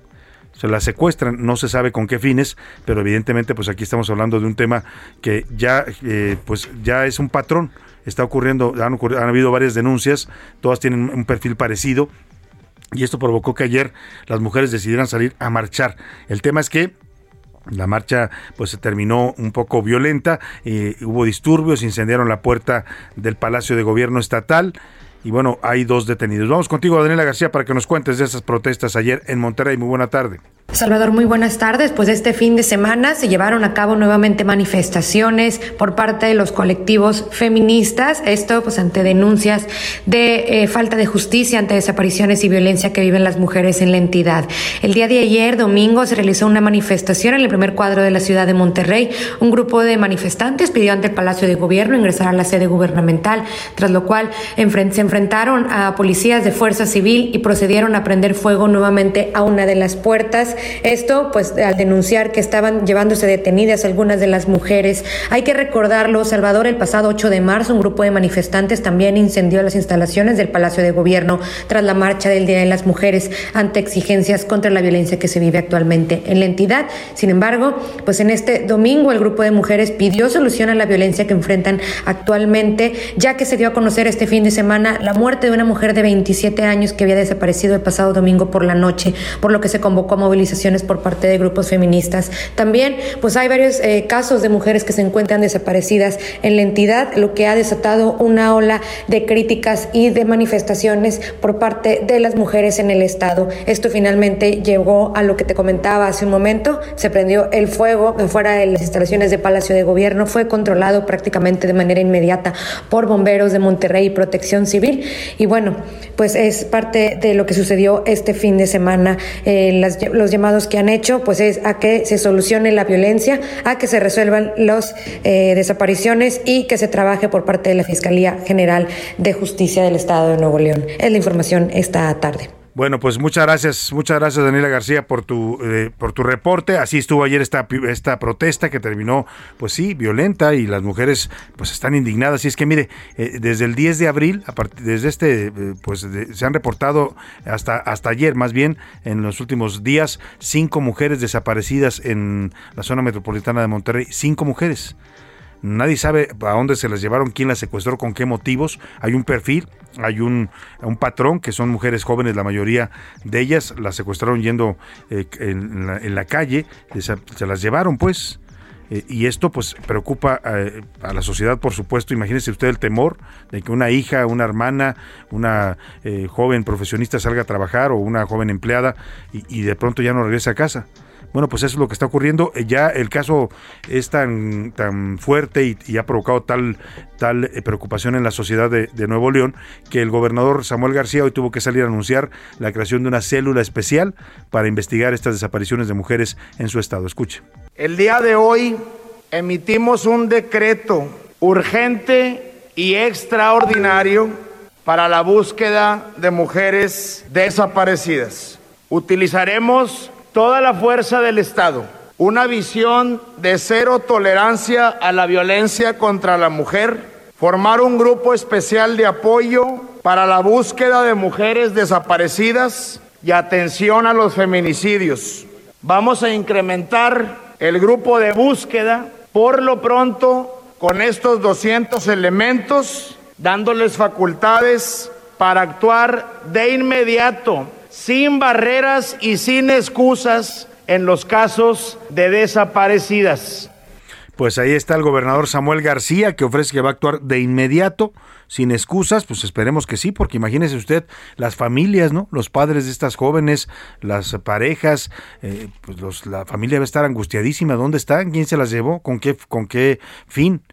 se las secuestran, no se sabe con qué fines, pero evidentemente pues aquí estamos hablando de un tema que ya eh, pues ya es un patrón, está ocurriendo, han, han habido varias denuncias, todas tienen un perfil parecido y esto provocó que ayer las mujeres decidieran salir a marchar. El tema es que La marcha pues se terminó un poco violenta, eh, hubo disturbios, incendiaron la puerta del Palacio de Gobierno Estatal y bueno, hay dos detenidos. Vamos contigo, Daniela García, para que nos cuentes de esas protestas ayer en Monterrey. Muy buena tarde. Salvador, muy buenas tardes. Pues este fin de semana se llevaron a cabo nuevamente manifestaciones por parte de los colectivos feministas. Esto pues ante denuncias de eh, falta de justicia, ante desapariciones y violencia que viven las mujeres en la entidad. El día de ayer, domingo, se realizó una manifestación en el primer cuadro de la ciudad de Monterrey. Un grupo de manifestantes pidió ante el Palacio de Gobierno ingresar a la sede gubernamental, tras lo cual se enfrentaron a policías de fuerza civil y procedieron a prender fuego nuevamente a una de las puertas. Esto, pues, al denunciar que estaban llevándose detenidas algunas de las mujeres. Hay que recordarlo, Salvador, el pasado 8 de marzo, un grupo de manifestantes también incendió las instalaciones del Palacio de Gobierno tras la marcha del Día de las Mujeres ante exigencias contra la violencia que se vive actualmente en la entidad. Sin embargo, pues en este domingo el grupo de mujeres pidió solución a la violencia que enfrentan actualmente, ya que se dio a conocer este fin de semana la muerte de una mujer de 27 años que había desaparecido el pasado domingo por la noche, por lo que se convocó a por parte de grupos feministas. También, pues hay varios eh, casos de mujeres que se encuentran desaparecidas en la entidad, lo que ha desatado una ola de críticas y de manifestaciones por parte de las mujeres en el Estado. Esto finalmente llegó a lo que te comentaba hace un momento, se prendió el fuego fuera de las instalaciones de Palacio de Gobierno, fue controlado prácticamente de manera inmediata por bomberos de Monterrey y Protección Civil. Y bueno, pues es parte de lo que sucedió este fin de semana. Eh, las, los que han hecho, pues es a que se solucione la violencia, a que se resuelvan las eh, desapariciones y que se trabaje por parte de la Fiscalía General de Justicia del Estado de Nuevo León. Es la información esta tarde. Bueno, pues muchas gracias, muchas gracias Daniela García por tu eh, por tu reporte. Así estuvo ayer esta esta protesta que terminó, pues sí, violenta y las mujeres pues están indignadas. Y es que mire, eh, desde el 10 de abril, a desde este, eh, pues se han reportado hasta hasta ayer, más bien en los últimos días, cinco mujeres desaparecidas en la zona metropolitana de Monterrey, cinco mujeres. Nadie sabe a dónde se las llevaron, quién las secuestró, con qué motivos. Hay un perfil, hay un, un patrón, que son mujeres jóvenes, la mayoría de ellas las secuestraron yendo eh, en, la, calle, se, las llevaron pues. Eh, y esto pues preocupa eh, a la sociedad, por supuesto. Imagínese usted el temor de que una hija, una hermana, una joven profesionista salga a trabajar o una joven empleada y, y de pronto ya no regrese a casa. Bueno, pues eso es lo que está ocurriendo. Eh, ya el caso es tan, tan fuerte y, ha provocado tal, tal eh, preocupación en la sociedad de, Nuevo León que el gobernador Samuel García hoy tuvo que salir a anunciar la creación de una célula especial para investigar estas desapariciones de mujeres en su estado. Escuche. El día de hoy emitimos un decreto urgente y extraordinario para la búsqueda de mujeres desaparecidas. Utilizaremos toda la fuerza del Estado, una visión de cero tolerancia a la violencia contra la mujer, formar un grupo especial de apoyo para la búsqueda de mujeres desaparecidas y atención a los feminicidios. Vamos a incrementar el grupo de búsqueda por lo pronto con estos 200 elementos, dándoles facultades para actuar de inmediato sin barreras y sin excusas en los casos de desaparecidas. Pues ahí está el gobernador Samuel García que ofrece que va a actuar de inmediato, sin excusas, pues esperemos que sí, porque imagínese usted las familias, ¿no? Los padres de estas jóvenes, las parejas, eh, pues la familia va a estar angustiadísima, ¿dónde están? ¿Quién se las llevó? ¿Con qué, con qué fin?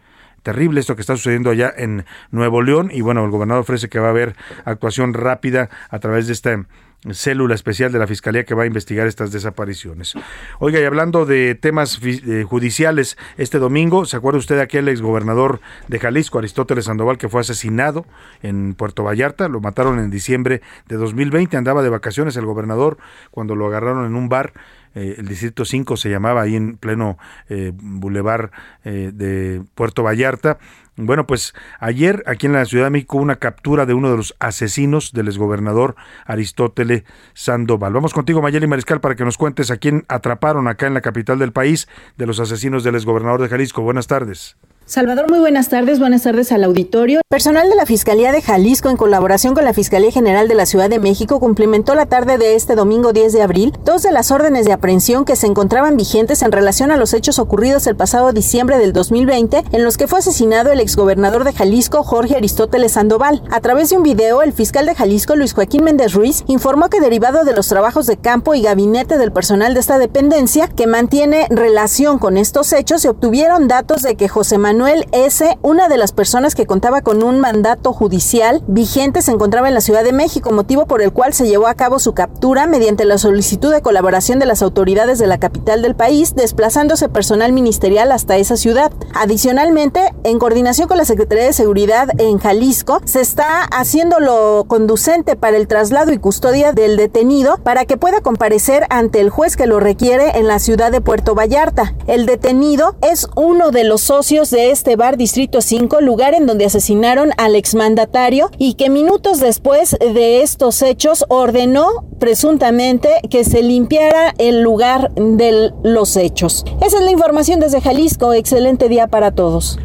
terrible esto que está sucediendo allá en Nuevo León y bueno, el gobernador ofrece que va a haber actuación rápida a través de este célula especial de la Fiscalía que va a investigar estas desapariciones. Oiga, y hablando de temas eh, judiciales, este domingo, ¿se acuerda usted de aquel exgobernador de Jalisco, Aristóteles Sandoval, que fue asesinado en Puerto Vallarta? Lo mataron en diciembre de 2020, andaba de vacaciones el gobernador cuando lo agarraron en un bar eh, el distrito 5 se llamaba ahí en pleno eh, bulevar eh, de Puerto Vallarta. Bueno, pues ayer aquí en la Ciudad de México una captura de uno de los asesinos del exgobernador Aristóteles Sandoval. Vamos contigo, Mayeli Mariscal, para que nos cuentes a quién atraparon acá en la capital del país de los asesinos del exgobernador de Jalisco. Buenas tardes. Salvador, muy buenas tardes. Buenas tardes al auditorio. Personal de la Fiscalía de Jalisco, en colaboración con la Fiscalía General de la Ciudad de México, cumplimentó la tarde de este domingo 10 de abril dos de las órdenes de aprehensión que se encontraban vigentes en relación a los hechos ocurridos el pasado diciembre del 2020, en los que fue asesinado el exgobernador de Jalisco, Jorge Aristóteles Sandoval. A través de un video, el fiscal de Jalisco, Luis Joaquín Méndez Ruiz, informó que derivado de los trabajos de campo y gabinete del personal de esta dependencia, que mantiene relación con estos hechos, se obtuvieron datos de que José Manuel Manuel S., una de las personas que contaba con un mandato judicial vigente, se encontraba en la Ciudad de México, motivo por el cual se llevó a cabo su captura mediante la solicitud de colaboración de las autoridades de la capital del país, desplazándose personal ministerial hasta esa ciudad. Adicionalmente, en coordinación con la Secretaría de Seguridad en Jalisco, se está haciendo lo conducente para el traslado y custodia del detenido para que pueda comparecer ante el juez que lo requiere en la ciudad de Puerto Vallarta. El detenido es uno de los socios de este bar Distrito 5, lugar en donde asesinaron al exmandatario y que minutos después de estos hechos ordenó presuntamente que se limpiara el lugar de los hechos. Esa es la información desde Jalisco. Excelente día para todos.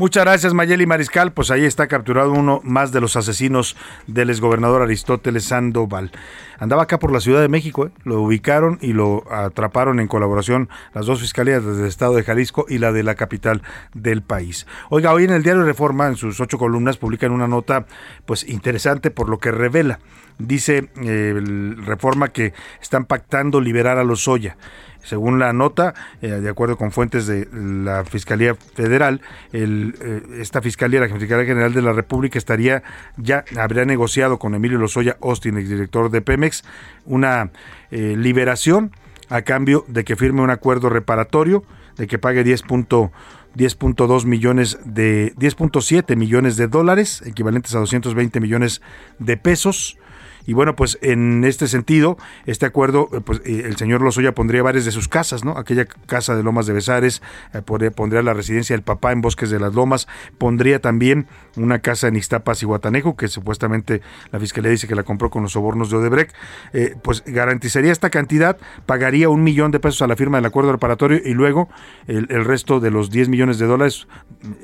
Muchas gracias, Mayeli Mariscal. Pues ahí está capturado uno más de los asesinos del exgobernador Aristóteles Sandoval. Andaba acá por la Ciudad de México, ¿eh? lo ubicaron y lo atraparon en colaboración las dos fiscalías del estado de Jalisco y la de la capital del país. Oiga, hoy en el diario Reforma, en sus ocho columnas, publican una nota pues interesante por lo que revela. Dice eh, Reforma que están pactando liberar a los Lozoya. Según la nota, eh, de acuerdo con fuentes de la Fiscalía Federal, el, eh, esta Fiscalía, la Fiscalía General de la República, estaría ya, habría negociado con Emilio Lozoya Austin, exdirector de Pemex, una eh, liberación a cambio de que firme un acuerdo reparatorio, de que pague 10.2 millones de 10.7 millones de dólares, equivalentes a 220 millones de pesos, y bueno, pues en este sentido, este acuerdo, eh, pues eh, el señor Lozoya pondría varias de sus casas, ¿no? Aquella casa de Lomas de Besares, eh, pondría la residencia del papá en Bosques de las Lomas, pondría también una casa en Iztapas y Guatanejo, que supuestamente la fiscalía dice que la compró con los sobornos de Odebrecht, pues garantizaría esta cantidad, pagaría un millón de pesos a la firma del acuerdo reparatorio y luego el, el resto de los 10 millones de dólares,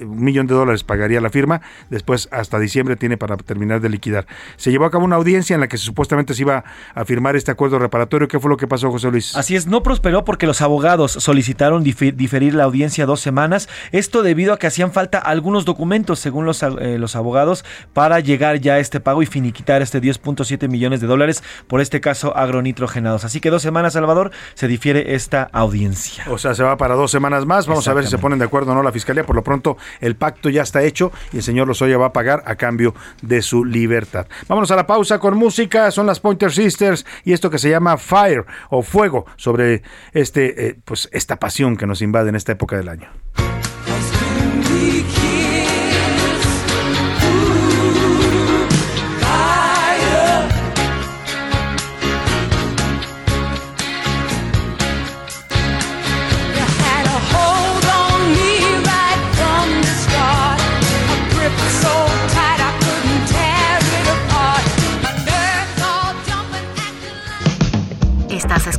un millón de dólares pagaría la firma, después hasta diciembre tiene para terminar de liquidar. Se llevó a cabo una audiencia en la que supuestamente se iba a firmar este acuerdo reparatorio. ¿Qué fue lo que pasó, José Luis? Así es, no prosperó porque los abogados solicitaron diferir la audiencia dos semanas. Esto debido a que hacían falta algunos documentos, según los, eh, los abogados, para llegar ya a este pago y finiquitar este 10.7 millones de dólares por este caso agronitrogenados. Así que dos semanas, Salvador, se difiere esta audiencia. O sea, se va para dos semanas más. Vamos a ver si se ponen de acuerdo o no la fiscalía. Por lo pronto, el pacto ya está hecho y el señor Lozoya va a pagar a cambio de su libertad. Vámonos a la pausa con música son las Pointer Sisters y esto que se llama Fire o Fuego sobre este, eh, pues esta pasión que nos invade en esta época del año.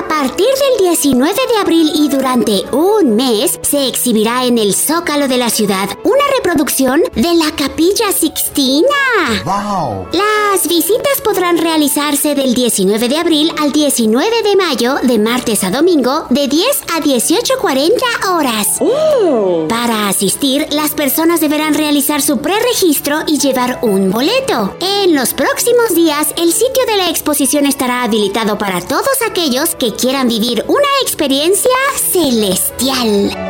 A partir del 19 de abril y durante un mes se exhibirá en el Zócalo de la ciudad una reproducción de la Capilla Sixtina. ¡Wow! Las visitas podrán realizarse del 19 de abril al 19 de mayo, de martes a domingo, de 10 a 18.40 horas. Oh. Para asistir, las personas deberán realizar su preregistro y llevar un boleto. En los próximos días, el sitio de la exposición estará habilitado para todos aquellos que quieran vivir una experiencia celestial.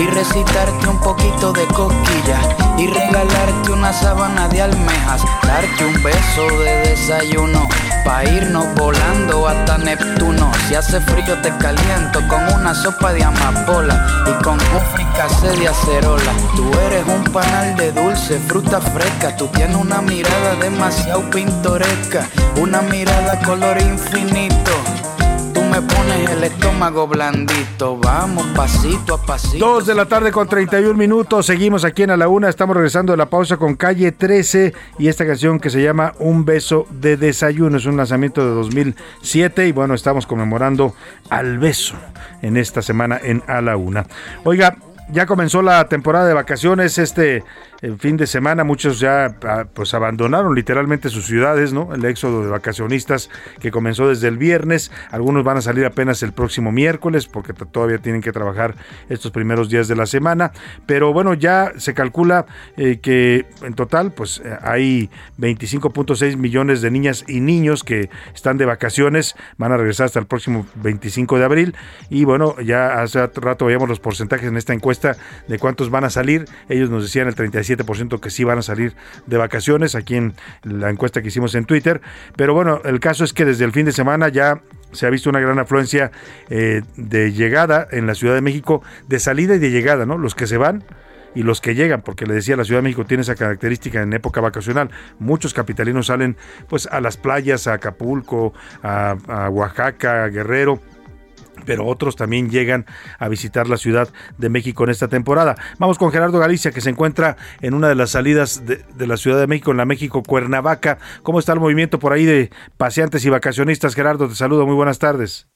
y recitarte un poquito de cosquilla y regalarte una sábana de almejas, darte un beso de desayuno. Pa irnos volando hasta Neptuno. Si hace frío te caliento con una sopa de amapola. Y con un de acerola. Tú eres un panal de dulce, fruta fresca, tú tienes una mirada demasiado pintoresca, una mirada color infinito me pones el estómago blandito. Vamos pasito a pasito. Dos de la tarde con 31 minutos. Seguimos aquí en A la Una. Estamos regresando de la pausa con Calle 13 y esta canción que se llama Un beso de desayuno. Es un lanzamiento de 2007 y bueno, estamos conmemorando al beso en esta semana en A la Una. Oiga, ya comenzó la temporada de vacaciones este el fin de semana muchos ya ah, pues abandonaron literalmente sus ciudades, ¿no? El éxodo de vacacionistas que comenzó desde el viernes, algunos van a salir apenas el próximo miércoles porque todavía tienen que trabajar estos primeros días de la semana, pero bueno, ya se calcula eh, que en total pues eh, hay 25.6 millones de niñas y niños que están de vacaciones, van a regresar hasta el próximo 25 de abril. Y bueno, ya hace rato veíamos los porcentajes en esta encuesta de cuántos van a salir, ellos nos decían el 35 7% que sí van a salir de vacaciones, aquí en la encuesta que hicimos en Twitter. Pero bueno, el caso es que desde el fin de semana ya se ha visto una gran afluencia eh, de llegada en la Ciudad de México, de salida y de llegada, ¿no? Los que se van y los que llegan, porque le decía, la Ciudad de México tiene esa característica en época vacacional. Muchos capitalinos salen pues a las playas, a Acapulco, a, a Oaxaca, a Guerrero pero otros también llegan a visitar la Ciudad de México en esta temporada. Vamos con Gerardo Galicia, que se encuentra en una de las salidas de, la Ciudad de México, en la México Cuernavaca. ¿Cómo está el movimiento por ahí de paseantes y vacacionistas? Gerardo, te saludo, muy buenas tardes.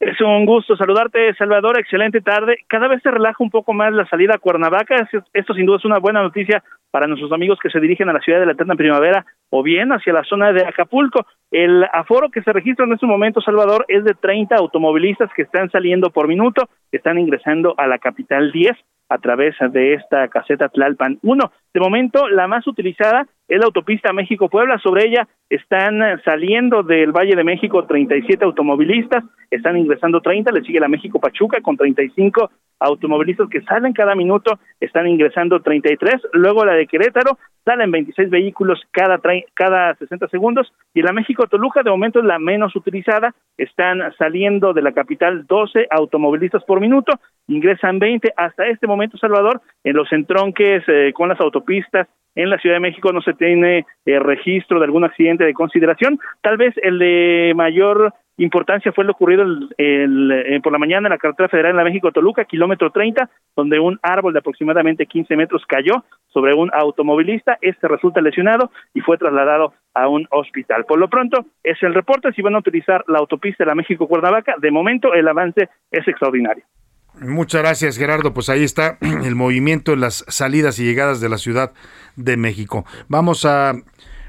Es un gusto saludarte, Salvador. Excelente tarde. Cada vez se relaja un poco más la salida a Cuernavaca. Esto sin duda es una buena noticia para nuestros amigos que se dirigen a la ciudad de la eterna primavera o bien hacia la zona de Acapulco. El aforo que se registra en este momento, Salvador, es de 30 automovilistas que están saliendo por minuto, están ingresando a la capital 10 a través de esta caseta Tlalpan 1. De momento, la más utilizada es la autopista México-Puebla. Sobre ella están saliendo del Valle de México 37 automovilistas, están ingresando 30, le sigue la México-Pachuca con 35 automovilistas que salen cada minuto, están ingresando 33, luego la de Querétaro, salen 26 vehículos cada, cada 60 segundos, y la México-Toluca de momento es la menos utilizada, están saliendo de la capital 12 automovilistas por minuto, ingresan 20, hasta este momento, Salvador, en los entronques eh, con las autopistas en la Ciudad de México no se tiene eh, registro de algún accidente de consideración. Tal vez el de mayor importancia fue lo ocurrido eh, por la mañana en la carretera federal en la México-Toluca, kilómetro 30, donde un árbol de aproximadamente 15 metros cayó sobre un automovilista. Este resulta lesionado y fue trasladado a un hospital. Por lo pronto, es el reporte. Si van a utilizar la autopista de la México-Cuernavaca, de momento el avance es extraordinario. Muchas gracias, Gerardo. Pues ahí está el movimiento en las salidas y llegadas de la Ciudad de México. Vamos a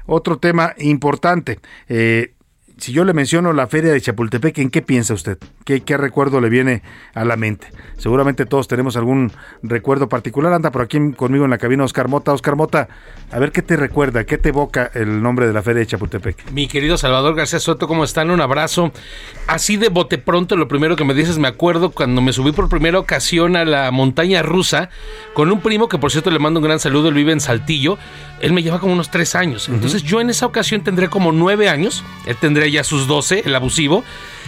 otro tema importante. Eh, si yo le menciono la feria de Chapultepec, ¿en qué piensa usted? ¿Qué, recuerdo le viene a la mente? Seguramente todos tenemos algún recuerdo particular. Anda por aquí conmigo en la cabina Oscar Mota. Oscar Mota, a ver qué te recuerda, qué te evoca el nombre de la feria de Chapultepec. Mi querido Salvador García Soto, ¿cómo están? Un abrazo. Así de bote pronto, lo primero que me dices, me acuerdo cuando me subí por primera ocasión a la montaña rusa con un primo que por cierto le mando un gran saludo, él vive en Saltillo él me lleva como unos tres años. Entonces yo en esa ocasión tendré como nueve años, él tendría ya sus doce, el abusivo.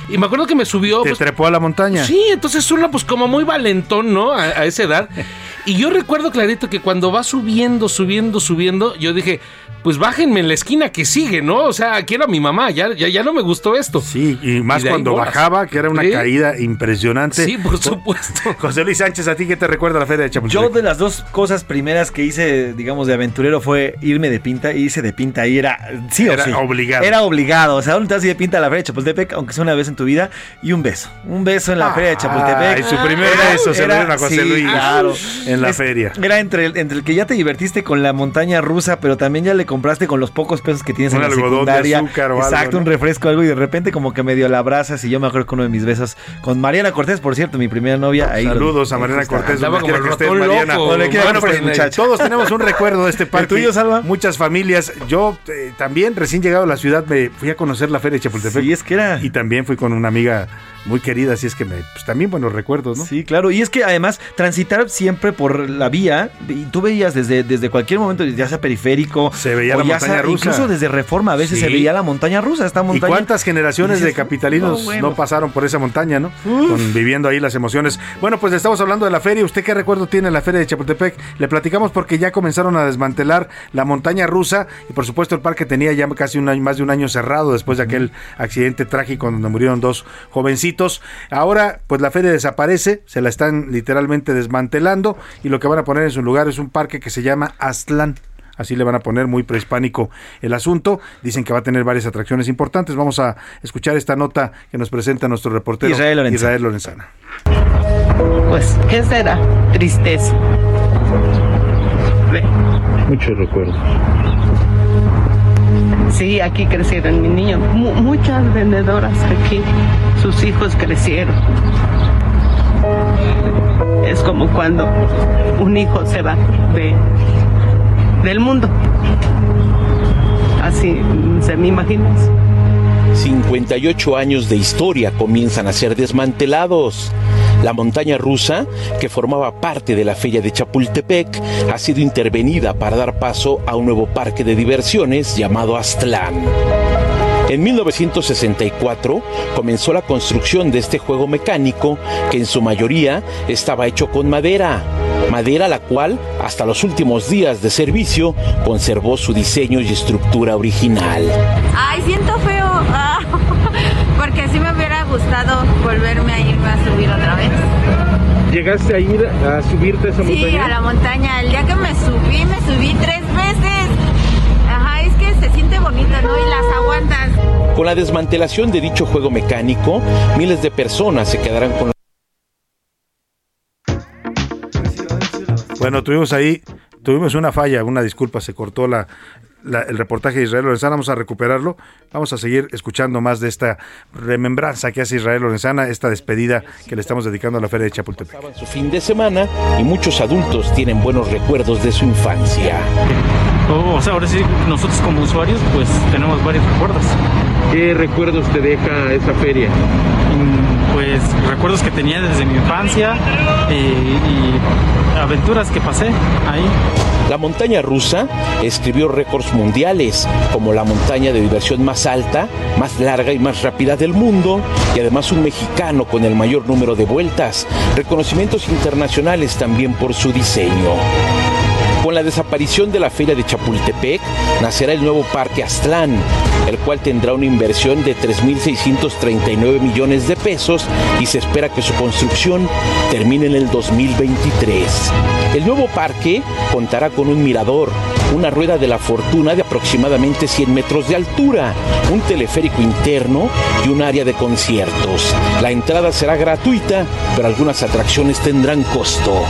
Y me acuerdo que me subió. ¿Te pues, trepó a la montaña? Sí, entonces uno pues como muy valentón, ¿no? a esa edad. Y yo recuerdo clarito que cuando va subiendo, subiendo, subiendo, yo dije, pues bájenme en la esquina que sigue, ¿no? O sea, quiero a mi mamá, ya, ya, ya no me gustó esto. Sí, y más cuando bajaba, que era una caída impresionante. Sí, por supuesto. José Luis Sánchez, ¿a ti qué te recuerda la feria de Chapultepec? Yo de las dos cosas primeras que hice, digamos, de aventurero fue irme de pinta, y hice de pinta y era, sí era o obligado. Era obligado, o sea, ¿dónde te vas de pinta a la feria de Chapultepec, aunque sea una vez en tu vida, y un beso, un beso en la feria de Chapultepec. Y su primer beso se lo dieron a José Luis. Claro, en la Es- feria. Era entre el, entre el que ya te divertiste con la montaña rusa, pero también ya le compraste con los pocos pesos que tienes Un en la algodón de secundaria. azúcar o algo, Exacto, un ¿no? refresco, algo, y de repente como que medio la abrazas. Y yo me acuerdo que uno de mis besos con Mariana Cortés, por cierto, mi primera novia. Ahí Saludos a Mariana. Cortés. Andaba donde quiera como que el estés, Mariana. loco. Bueno, pues, todos tenemos un recuerdo de este parque. tuyo, Salva? Muchas familias. Yo eh, también, recién llegado a la ciudad, me fui a conocer la feria de Chapultepec. Sí, es que era. Y también fui con una amiga muy querida, así es que me, pues, también buenos recuerdos, ¿no? Sí, claro. Y es que además transitar siempre por la vía, y tú veías desde, desde cualquier momento, ya sea periférico, Se veía la montaña sea- rusa. Incluso desde Reforma a veces Sí. se veía la montaña rusa, esta ¿Y montaña. cuántas generaciones Y de dices, capitalinos no, bueno. no pasaron por esa montaña, no? Con- viviendo ahí las emociones. Bueno, pues estamos hablando de la feria. ¿Usted qué recuerdo tiene la feria de Chapultepec? Le platicamos porque ya comenzaron a desmantelar la montaña rusa y por supuesto el parque tenía ya casi un año, más de un año cerrado después de aquel accidente trágico donde murieron dos jovencitos. Ahora, pues la feria desaparece, se la están literalmente desmantelando y lo que van a poner en su lugar es un parque que se llama Aztlán. Así le van a poner muy prehispánico el asunto. Dicen que va a tener varias atracciones importantes. Vamos a escuchar esta nota que nos presenta nuestro reportero Israel Lorenzana. Israel Lorenzana. Pues, ¿qué será? Tristeza. Muchos recuerdos. Sí, aquí crecieron mis niños. Mu- muchas vendedoras aquí. Sus hijos crecieron. Es como cuando un hijo se va de, del mundo. Así se me imagina. 58 años de historia comienzan a ser desmantelados. La montaña rusa, que formaba parte de la feria de Chapultepec, ha sido intervenida para dar paso a un nuevo parque de diversiones llamado Aztlán. En 1964 comenzó la construcción de este juego mecánico que en su mayoría estaba hecho con madera, madera la cual hasta los últimos días de servicio conservó su diseño y estructura original. Ay, siento gustado volverme a irme a subir otra vez. ¿Llegaste a ir a subirte a esa Sí, montaña? a la montaña. El día que me subí, me subí tres veces. Ajá, es que se siente bonito, ¿no? Y las aguantas. Con la desmantelación de dicho juego mecánico, miles de personas se quedarán con Bueno, tuvimos ahí, tuvimos una falla, una disculpa, se cortó la, la- el reportaje de Israel Lorenzana, vamos a recuperarlo, vamos a seguir escuchando más de esta remembranza que hace Israel Lorenzana, esta despedida que le estamos dedicando a la Feria de Chapultepec. su fin de semana y muchos adultos tienen buenos recuerdos de su infancia. O sea, ahora sí, nosotros como usuarios, pues tenemos varios recuerdos. ¿Qué recuerdos te deja esa feria? Mm, Pues recuerdos que tenía desde mi infancia eh, y aventuras que pasé ahí. La montaña rusa escribió récords mundiales, como la montaña de diversión más alta, más larga y más rápida del mundo, y además un mexicano con el mayor número de vueltas, reconocimientos internacionales también por su diseño. Con la desaparición de la feria de Chapultepec, nacerá el nuevo Parque Aztlán, el cual tendrá una inversión de 3.639 millones de pesos y se espera que su construcción termine en el 2023. El nuevo parque contará con un mirador, una rueda de la fortuna de aproximadamente 100 metros de altura, un teleférico interno y un área de conciertos. La entrada será gratuita, pero algunas atracciones tendrán costo.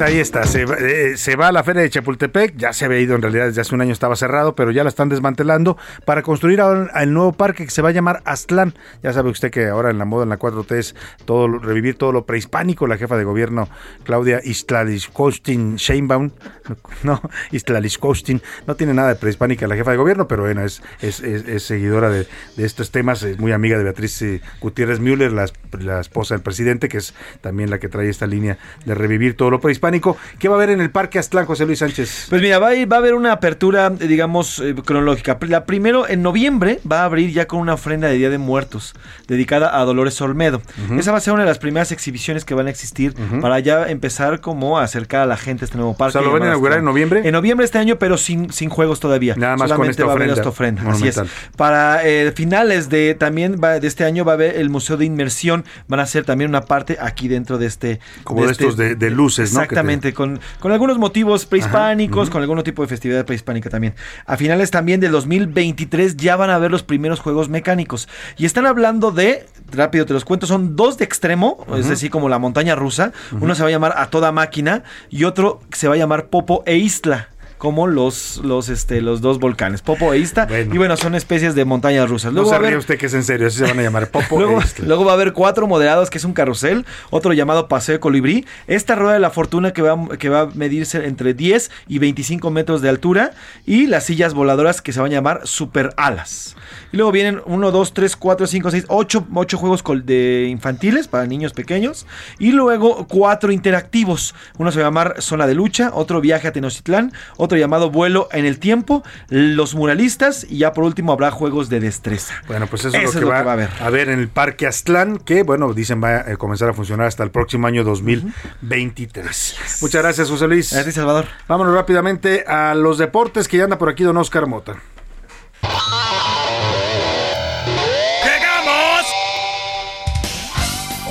Ahí está, eh, se va a la feria de Chapultepec, ya se había ido en realidad desde hace un año estaba cerrado, pero ya la están desmantelando para construir ahora el nuevo parque que se va a llamar Aztlán. Ya sabe usted que ahora en la moda en la 4T es todo, revivir todo lo prehispánico. La jefa de gobierno Claudia Istlaliskostin Sheinbaum, no, Istlaliskostin, no tiene nada de prehispánica la jefa de gobierno, pero bueno, es, es, seguidora de, de estos temas, es muy amiga de Beatriz eh, Gutiérrez Müller, la, la esposa del presidente, que es también la que trae esta línea de revivir todo lo prehispánico. ¿Qué va a haber en el Parque Aztlán, José Luis Sánchez? Pues mira, va a, ir- va a haber una apertura, eh, digamos, eh, cronológica. La primero, en noviembre, va a abrir ya con una ofrenda de Día de Muertos, dedicada a Dolores Olmedo. Esa va a ser una de las primeras exhibiciones que van a existir para ya empezar como a acercar a la gente a este nuevo parque. O sea, ¿lo van a inaugurar en noviembre? En noviembre de este año, pero sin, sin juegos todavía. Nada más con Solamente esta va a haber ofrenda esta ofrenda. Así es. Para eh, finales de también va- de este año va a haber el Museo de Inmersión. Van a ser también una parte aquí dentro de este. Como de este- estos de- de luces, ¿no? Que Exactamente, con, con algunos motivos prehispánicos, con algún tipo de festividad prehispánica también. A finales también del 2023 ya van a ver los primeros juegos mecánicos. Y están hablando de, rápido te los cuento, son dos de extremo, es decir, como la montaña rusa. Uno se va a llamar A Toda Máquina y otro se va a llamar Popo e Isla como los, los, este, los dos volcanes, Popo e Ista. Y bueno, son especies de montañas rusas. Luego no se ríe usted que es en serio, así se van a llamar Popo. Luego, e Isla. luego va a haber cuatro moderados, que es un carrusel, otro llamado Paseo de Colibrí, esta rueda de la fortuna que va, que va a medirse entre 10 y 25 metros de altura, y las sillas voladoras que se van a llamar Super Alas. Y luego vienen 1, 2, 3, 4, 5, 6, 8, juegos col- de infantiles para niños pequeños, y luego cuatro interactivos. Uno se va a llamar Zona de Lucha, otro Viaje a Tenochtitlán, otro llamado Vuelo en el Tiempo, los muralistas, y ya por último habrá juegos de destreza. Bueno, pues eso, es lo, que, va, a haber. a ver en el Parque Aztlán, que bueno, dicen va a eh, comenzar a funcionar hasta el próximo año 2023. Muchas gracias, José Luis. Gracias, Salvador. Vámonos rápidamente a los deportes, que ya anda por aquí don Oscar Mota.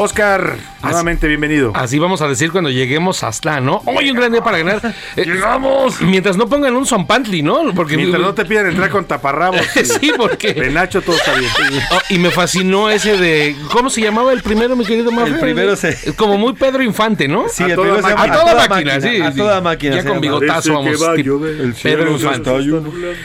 Oscar, nuevamente bienvenido. Así vamos a decir cuando lleguemos hasta, ¿no? Hoy un gran día para ganar. ¡Llegamos! Mientras no pongan un zompantli, ¿no? Porque Mientras no te pidan entrar con taparrabos. sí, porque. De Nacho todo está bien. Oh, y me fascinó ese de. ¿Cómo se llamaba el primero, mi querido Mafe? El primero se- Es Como muy Pedro Infante, ¿no? Sí, a el toda primero se máquina. llama A toda máquina, sí. A toda máquina Ya con bigotazo, vamos. va llover, el Pedro Infante.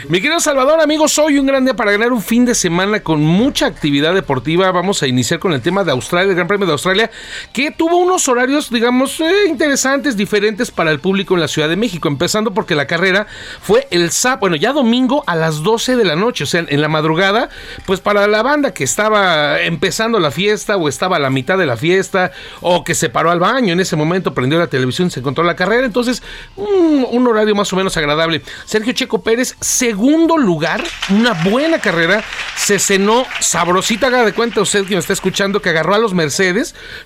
Mi querido Salvador, amigos, hoy un gran día para ganar un fin de semana con mucha actividad deportiva. Vamos a iniciar con el tema de Australia, el Gran Premio de Australia, que tuvo unos horarios, digamos, eh, interesantes, diferentes para el público en la Ciudad de México. Empezando porque la carrera fue el sábado, bueno, ya domingo a las 12 de la noche, o sea, en la madrugada, pues para la banda que estaba empezando la fiesta o estaba a la mitad de la fiesta o que se paró al baño en ese momento, prendió la televisión y se encontró la carrera. Entonces, un, horario más o menos agradable. Sergio Checo Pérez, segundo lugar, una buena carrera. Se cenó sabrosita, haga de cuenta usted que me está escuchando, que agarró a los Mercedes,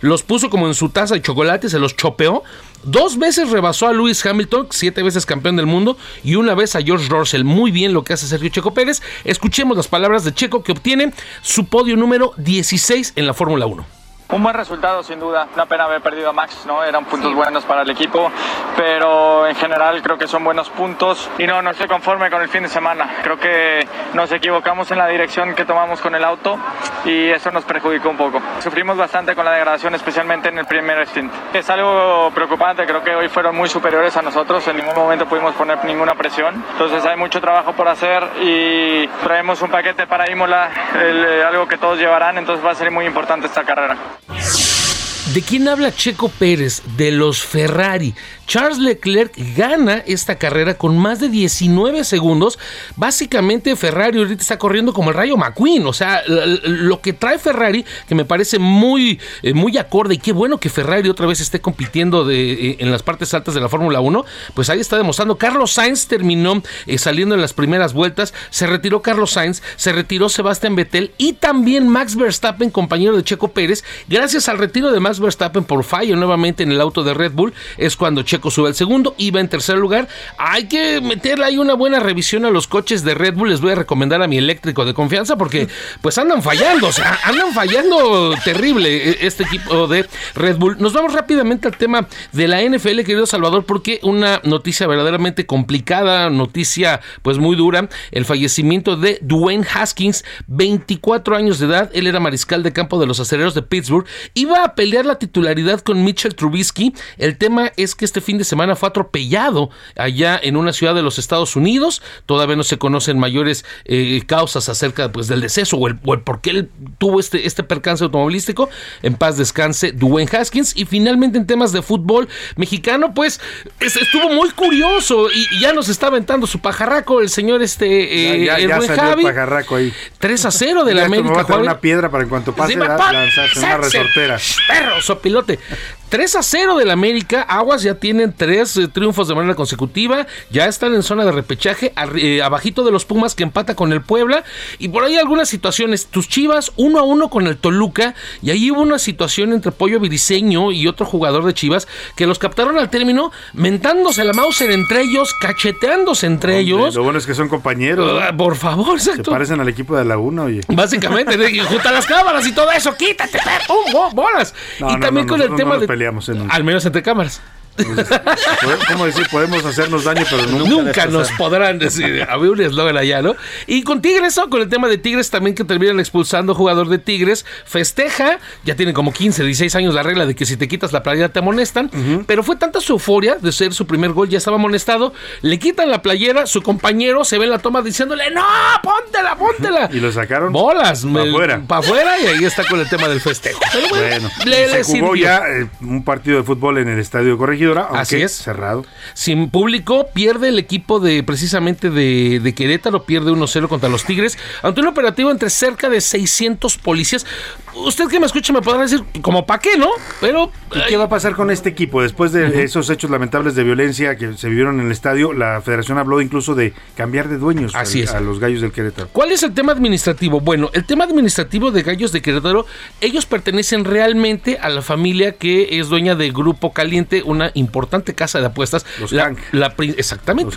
los puso como en su taza de chocolate, se los chopeó. Dos veces rebasó a Lewis Hamilton, siete veces campeón del mundo, y una vez a George Russell. Muy bien lo que hace Sergio Checo Pérez. Escuchemos las palabras de Checo que obtiene su podio número 16 en la Fórmula 1. Un buen resultado sin duda, una pena haber perdido a Max, ¿no? Eran puntos buenos para el equipo, pero en general creo que son buenos puntos y no, no estoy conforme con el fin de semana. Creo que nos equivocamos en la dirección que tomamos con el auto y eso nos perjudicó un poco. Sufrimos bastante con la degradación, especialmente en el primer stint. Es algo preocupante, creo que hoy fueron muy superiores a nosotros, en ningún momento pudimos poner ninguna presión. Entonces hay mucho trabajo por hacer y traemos un paquete para Imola, el, eh, algo que todos llevarán, entonces va a ser muy importante esta carrera. you ¿De quién habla Checo Pérez? De los Ferrari. Charles Leclerc gana esta carrera con más de 19 segundos. Básicamente Ferrari ahorita está corriendo como el Rayo McQueen. O sea, lo que trae Ferrari, que me parece muy, eh, muy acorde y qué bueno que Ferrari otra vez esté compitiendo de, eh, en las partes altas de la Fórmula 1, pues ahí está demostrando. Carlos Sainz terminó eh, saliendo en las primeras vueltas. Se retiró Carlos Sainz, se retiró Sebastián Vettel y también Max Verstappen, compañero de Checo Pérez. Gracias al retiro de Max Verstappen por fallo nuevamente en el auto de Red Bull, es cuando Checo sube al segundo va en tercer lugar. Hay que meterle ahí una buena revisión a los coches de Red Bull. Les voy a recomendar a mi eléctrico de confianza porque pues andan fallando, o sea, andan fallando terrible eh, este equipo de Red Bull. Nos vamos rápidamente al tema de la NFL, querido Salvador, porque una noticia verdaderamente complicada, noticia pues muy dura, el fallecimiento de Dwayne Haskins, 24 años de edad, él era mariscal de campo de los acereros de Pittsburgh, iba a pelear la titularidad con Mitchell Trubisky. El tema es que este fin de semana fue atropellado allá en una ciudad de los Estados Unidos. Todavía no se conocen mayores eh, causas acerca pues, del deceso o el, o el por qué él tuvo este, este percance automovilístico. En paz descanse Dwayne Haskins. Y finalmente en temas de fútbol mexicano, pues es- estuvo muy curioso y, y ya nos está aventando su pajarraco el señor este eh, ya, salió Javi. el pajarraco ahí. 3 a 0 de la me América. va a una piedra para en cuanto pase Sí, lanzarse una resortera. Shh, Perro, sopilote. 3 a 0 del América. Aguas ya tienen tres eh, triunfos de manera consecutiva. Ya están en zona de repechaje. eh, abajito de los Pumas que empata con el Puebla. Y por ahí algunas situaciones. Tus Chivas uno a uno con el Toluca. Y ahí hubo una situación entre Pollo Viriseño y otro jugador de Chivas que los captaron al término mentándose la Mauser entre ellos, cacheteándose entre ellos. Lo bueno es que son compañeros. Ah, por favor, Se exacto. parecen al equipo de Laguna, oye. Básicamente, de- y junto a las cámaras y todo eso, quítate, pum, bo- bolas. No, y no, también no, con el tema de. Peleamos en- Al menos entre cámaras. ¿Cómo decir? Podemos hacernos daño, pero nunca, Nunca nos podrán decir. Había un eslogan allá, ¿no? Y con Tigres, ¿no? Con el tema de Tigres también que terminan expulsando jugador de Tigres. Festeja, ya tiene como 15, 16 años la regla de que si te quitas la playera te amonestan. Pero fue tanta su euforia de ser su primer gol, ya estaba amonestado. Le quitan la playera, su compañero se ve en la toma diciéndole, ¡No! ¡Póntela, póntela! Y lo sacaron. Bolas, Para afuera. Para afuera y ahí está con el tema del festejo. Pero bueno, Bueno, le- se le jugó sirvió. ya eh, un partido de fútbol en el estadio de Aunque Así es. cerrado. Sin público, pierde el equipo de precisamente de, de Querétaro, pierde 1-0 contra los Tigres, ante un operativo entre cerca de 600 policías. Usted que me escucha me podrá decir, como para qué, ¿no? Pero... ¿Y qué va a pasar con este equipo? Después de esos hechos lamentables de violencia que se vivieron en el estadio, la federación habló incluso de cambiar de dueños Así al- es. a los gallos del Querétaro. ¿Cuál es el tema administrativo? Bueno, el tema administrativo de Gallos de Querétaro, ellos pertenecen realmente a la familia que es dueña de Grupo Caliente, una importante casa de apuestas. Los la, Hank. la exactamente.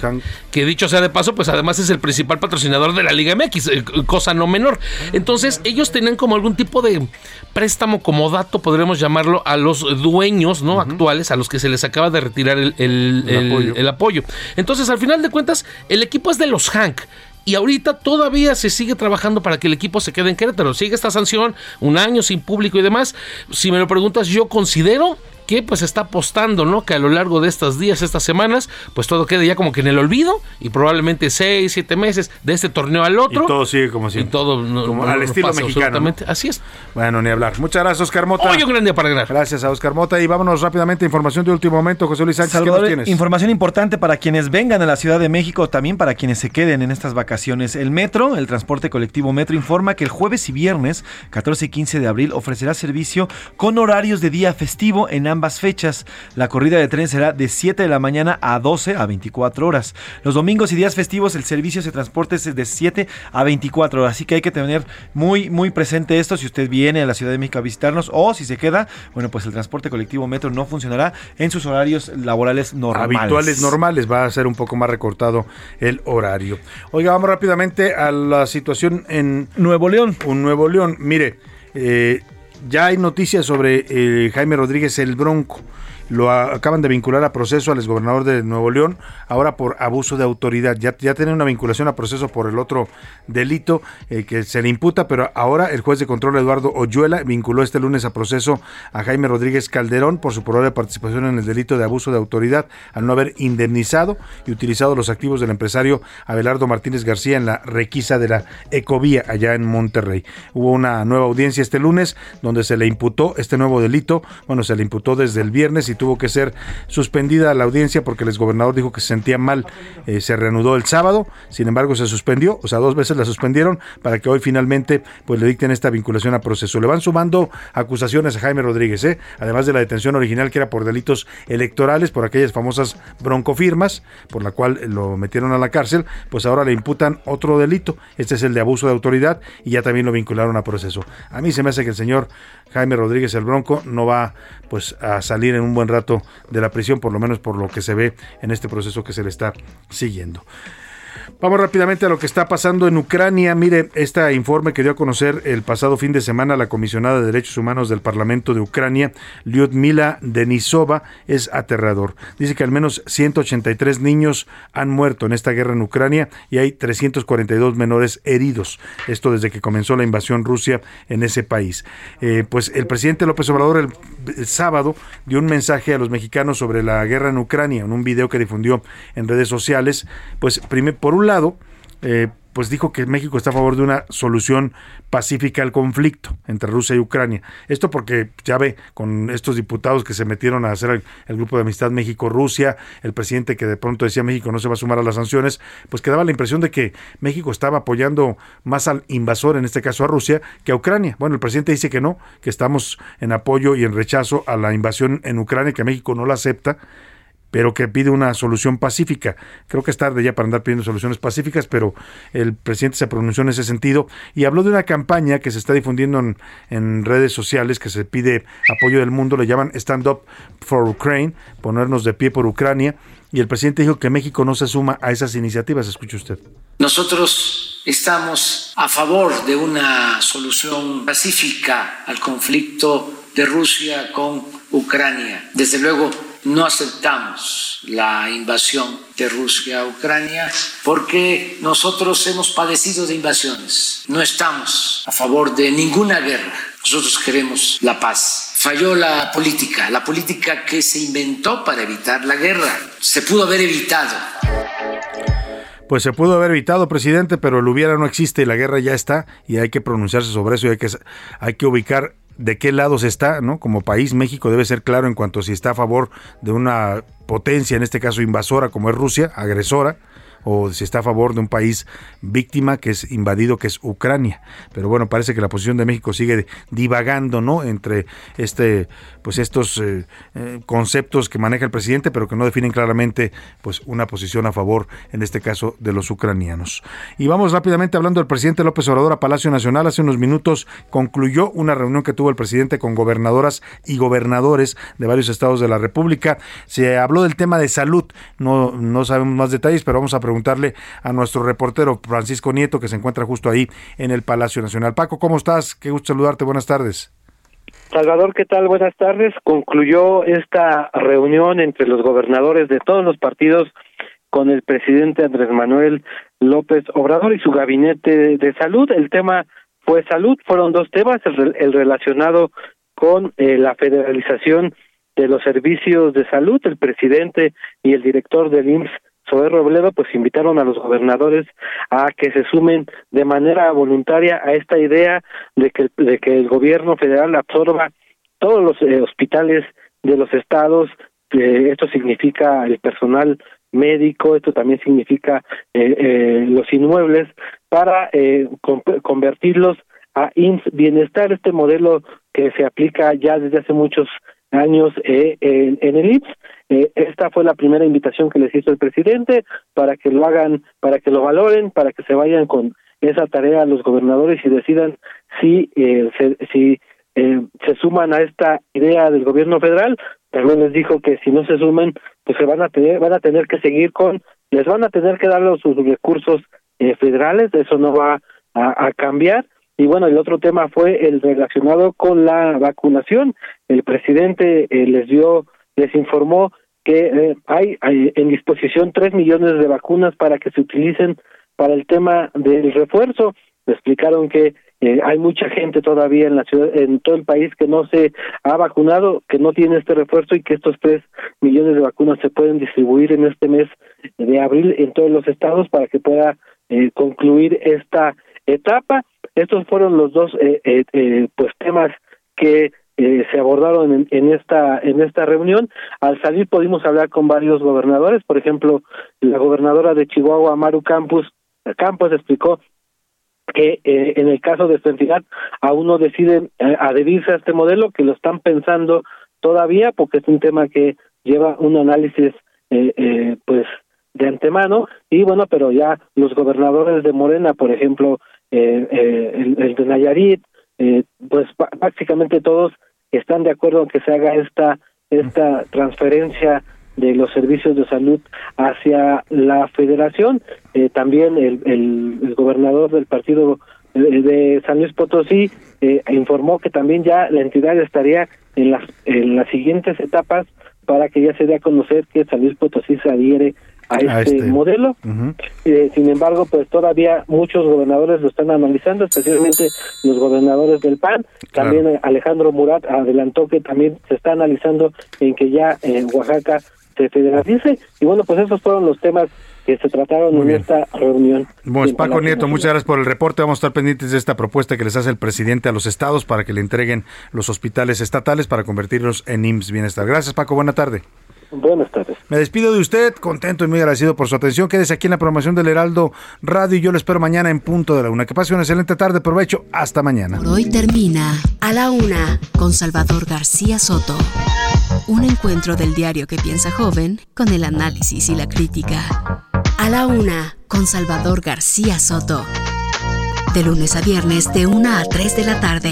Que dicho sea de paso, pues además es el principal patrocinador de la Liga MX, eh, cosa no menor. Entonces, ellos tenían como algún tipo de préstamo como dato, podríamos llamarlo, a los dueños no actuales, a los que se les acaba de retirar el, el- El el- apoyo. el apoyo. Entonces, al final de cuentas, el equipo es de los Hank. Y ahorita todavía se sigue trabajando para que el equipo se quede en Querétaro. Sigue esta sanción, un año sin público y demás. Si me lo preguntas, yo considero que pues está apostando, ¿no? Que a lo largo de estos días, estas semanas, pues todo quede ya como que en el olvido y probablemente seis, siete meses de este torneo al otro. Y todo sigue como siempre. Y todo no- Como no- al no estilo pasa mexicano. absolutamente. Así es. Bueno, ni hablar. Muchas gracias, Oscar Mota. Hoy un gran día para ganar. Gracias a Oscar Mota. Y vámonos rápidamente a información de último momento. José Luis Sánchez, ¿qué Salvador, nos tienes? información importante para quienes vengan a la Ciudad de México, también para quienes se queden en estas vacaciones. El Metro, el transporte colectivo Metro, informa que el jueves y viernes, 14 y 15 de abril, ofrecerá servicio con horarios de día festivo en ambas fechas. La corrida de tren será de 7 de la mañana a 12 a 24 horas. Los domingos y días festivos, el servicio de transporte es de 7 a 24 horas. Así que hay que tener muy, muy presente esto si usted viene a la Ciudad de México a visitarnos o si se queda, bueno, pues el transporte colectivo Metro no funcionará en sus horarios laborales normales. habituales normales va a ser un poco más recortado el horario. Oiga, vamos rápidamente a la situación en Nuevo León. Un Nuevo León. Mire, eh, ya hay noticias sobre eh, Jaime Rodríguez el Bronco. Lo acaban de vincular a proceso al exgobernador de Nuevo León, ahora por abuso de autoridad. Ya, ya tiene una vinculación a proceso por el otro delito eh, que se le imputa, pero ahora el juez de control Eduardo Oyuela vinculó este lunes a proceso a Jaime Rodríguez Calderón por su probable participación en el delito de abuso de autoridad al no haber indemnizado y utilizado los activos del empresario Abelardo Martínez García en la requisa de la Ecovía allá en Monterrey. Hubo una nueva audiencia este lunes donde se le imputó este nuevo delito. Bueno, se le imputó desde el viernes y tuvo que ser suspendida la audiencia porque el exgobernador dijo que se sentía mal. Eh, se reanudó el sábado, sin embargo se suspendió, o sea, dos veces la suspendieron para que hoy finalmente pues le dicten esta vinculación a proceso. Le van sumando acusaciones a Jaime Rodríguez, ¿eh? además de la detención original que era por delitos electorales, por aquellas famosas broncofirmas, por la cual lo metieron a la cárcel, pues ahora le imputan otro delito. Este es el de abuso de autoridad y ya también lo vincularon a proceso. A mí se me hace que el señor Jaime Rodríguez el Bronco no va pues a salir en un buen rato de la prisión, por lo menos por lo que se ve en este proceso que se le está siguiendo. Vamos rápidamente a lo que está pasando en Ucrania. Mire, este informe que dio a conocer el pasado fin de semana la comisionada de Derechos Humanos del Parlamento de Ucrania, Lyudmila Denisova, es aterrador. Dice que al menos 183 niños han muerto en esta guerra en Ucrania y hay 342 menores heridos. Esto desde que comenzó la invasión Rusia en ese país. Eh, pues el presidente López Obrador el, el sábado dio un mensaje a los mexicanos sobre la guerra en Ucrania en un video que difundió en redes sociales. Pues primer, por un lado, eh, pues dijo que México está a favor de una solución pacífica al conflicto entre Rusia y Ucrania. Esto porque ya ve con estos diputados que se metieron a hacer el, el grupo de amistad México-Rusia, el presidente que de pronto decía México no se va a sumar a las sanciones, pues quedaba la impresión de que México estaba apoyando más al invasor, en este caso a Rusia, que a Ucrania. Bueno, el presidente dice que no, que estamos en apoyo y en rechazo a la invasión en Ucrania, que México no la acepta pero que pide una solución pacífica. Creo que es tarde ya para andar pidiendo soluciones pacíficas, pero el presidente se pronunció en ese sentido y habló de una campaña que se está difundiendo en, en redes sociales que se pide apoyo del mundo, le llaman Stand Up for Ukraine, ponernos de pie por Ucrania, y el presidente dijo que México no se suma a esas iniciativas. Escuche usted. Nosotros estamos a favor de una solución pacífica al conflicto de Rusia con Ucrania. Desde luego, no aceptamos la invasión de Rusia a Ucrania porque nosotros hemos padecido de invasiones. No estamos a favor de ninguna guerra. Nosotros queremos la paz. Falló la política, la política que se inventó para evitar la guerra. Se pudo haber evitado. Pues se pudo haber evitado, presidente, pero el hubiera no existe y la guerra ya está y hay que pronunciarse sobre eso y hay que, hay que ubicar de qué lado se está, ¿no? Como país, México debe ser claro en cuanto a si está a favor de una potencia, en este caso invasora como es Rusia, agresora, o si está a favor de un país víctima que es invadido, que es Ucrania. Pero bueno, parece que la posición de México sigue divagando, ¿no? Entre este, pues estos eh, eh, conceptos que maneja el presidente, pero que no definen claramente, pues una posición a favor, en este caso, de los ucranianos. Y vamos rápidamente hablando del presidente López Obrador a Palacio Nacional. Hace unos minutos concluyó una reunión que tuvo el presidente con gobernadoras y gobernadores de varios estados de la República. Se habló del tema de salud. No, no sabemos más detalles, pero vamos a preguntarle a nuestro reportero Francisco Nieto, que se encuentra justo ahí en el Palacio Nacional. Paco, ¿cómo estás? Qué gusto saludarte. Buenas tardes. Salvador, ¿qué tal? Buenas tardes. Concluyó esta reunión entre los gobernadores de todos los partidos con el presidente Andrés Manuel López Obrador y su gabinete de salud. El tema fue salud. Fueron dos temas, el, relacionado con eh, la federalización de los servicios de salud. El presidente y el director del IMSS Zoé Robledo pues invitaron a los gobernadores a que se sumen de manera voluntaria a esta idea de que, el gobierno federal absorba todos los eh, hospitales de los estados, esto significa el personal médico, esto también significa eh, eh, los inmuebles, para convertirlos a IMSS Bienestar, este modelo que se aplica ya desde hace muchos años en, en el IMSS eh, esta fue la primera invitación que les hizo el presidente para que lo hagan, para que lo valoren, para que se vayan con esa tarea a los gobernadores y decidan si eh, se, si eh, se suman a esta idea del gobierno federal. También les dijo que si no se suman, pues se van a tener van a tener que seguir con les van a tener que dar sus recursos eh, federales, eso no va a cambiar. Y bueno, el otro tema fue el relacionado con la vacunación. El presidente les dio, les informó que eh, hay, en disposición tres millones de vacunas para que se utilicen para el tema del refuerzo. Me explicaron que eh, hay mucha gente todavía en la ciudad, en todo el país que no se ha vacunado, que no tiene este refuerzo y que estos tres millones de vacunas se pueden distribuir en este mes de abril en todos los estados para que pueda eh, concluir esta etapa. Estos fueron los dos pues temas que eh, se abordaron en, esta en esta reunión. Al salir pudimos hablar con varios gobernadores, por ejemplo, la gobernadora de Chihuahua, Maru Campos, Campos explicó que eh, en el caso de su entidad aún no deciden eh, adherirse a este modelo, que lo están pensando todavía porque es un tema que lleva un análisis pues de antemano y bueno, pero ya los gobernadores de Morena, por ejemplo, el, el, de Nayarit, pues prácticamente todos están de acuerdo en que se haga esta esta transferencia de los servicios de salud hacia la federación. Eh, también el, el, gobernador del partido eh, de San Luis Potosí eh, informó que también ya la entidad estaría en las en las siguientes etapas para que ya se dé a conocer que San Luis Potosí se adhiere a este, modelo. Eh, sin embargo, pues todavía muchos gobernadores lo están analizando, especialmente los gobernadores del PAN. También eh, Alejandro Murat adelantó que también se está analizando en que ya en Oaxaca se federalice. Y bueno, pues esos fueron los temas que se trataron en esta reunión. Bueno, Paco Nieto, muchas gracias por el reporte. Vamos a estar pendientes de esta propuesta que les hace el presidente a los estados para que le entreguen los hospitales estatales para convertirlos en IMSS Bienestar. Gracias, Paco. Buena tarde. Buenas tardes. Me despido de usted, contento y muy agradecido por su atención. Quédese aquí en la programación del Heraldo Radio y yo lo espero mañana en punto de la una. Que pase una excelente tarde, provecho. Hasta mañana. Por hoy termina a la una con Salvador García Soto. Un encuentro del diario que piensa joven con el análisis y la crítica. A la una con Salvador García Soto. De lunes a viernes de una a 3 de la tarde.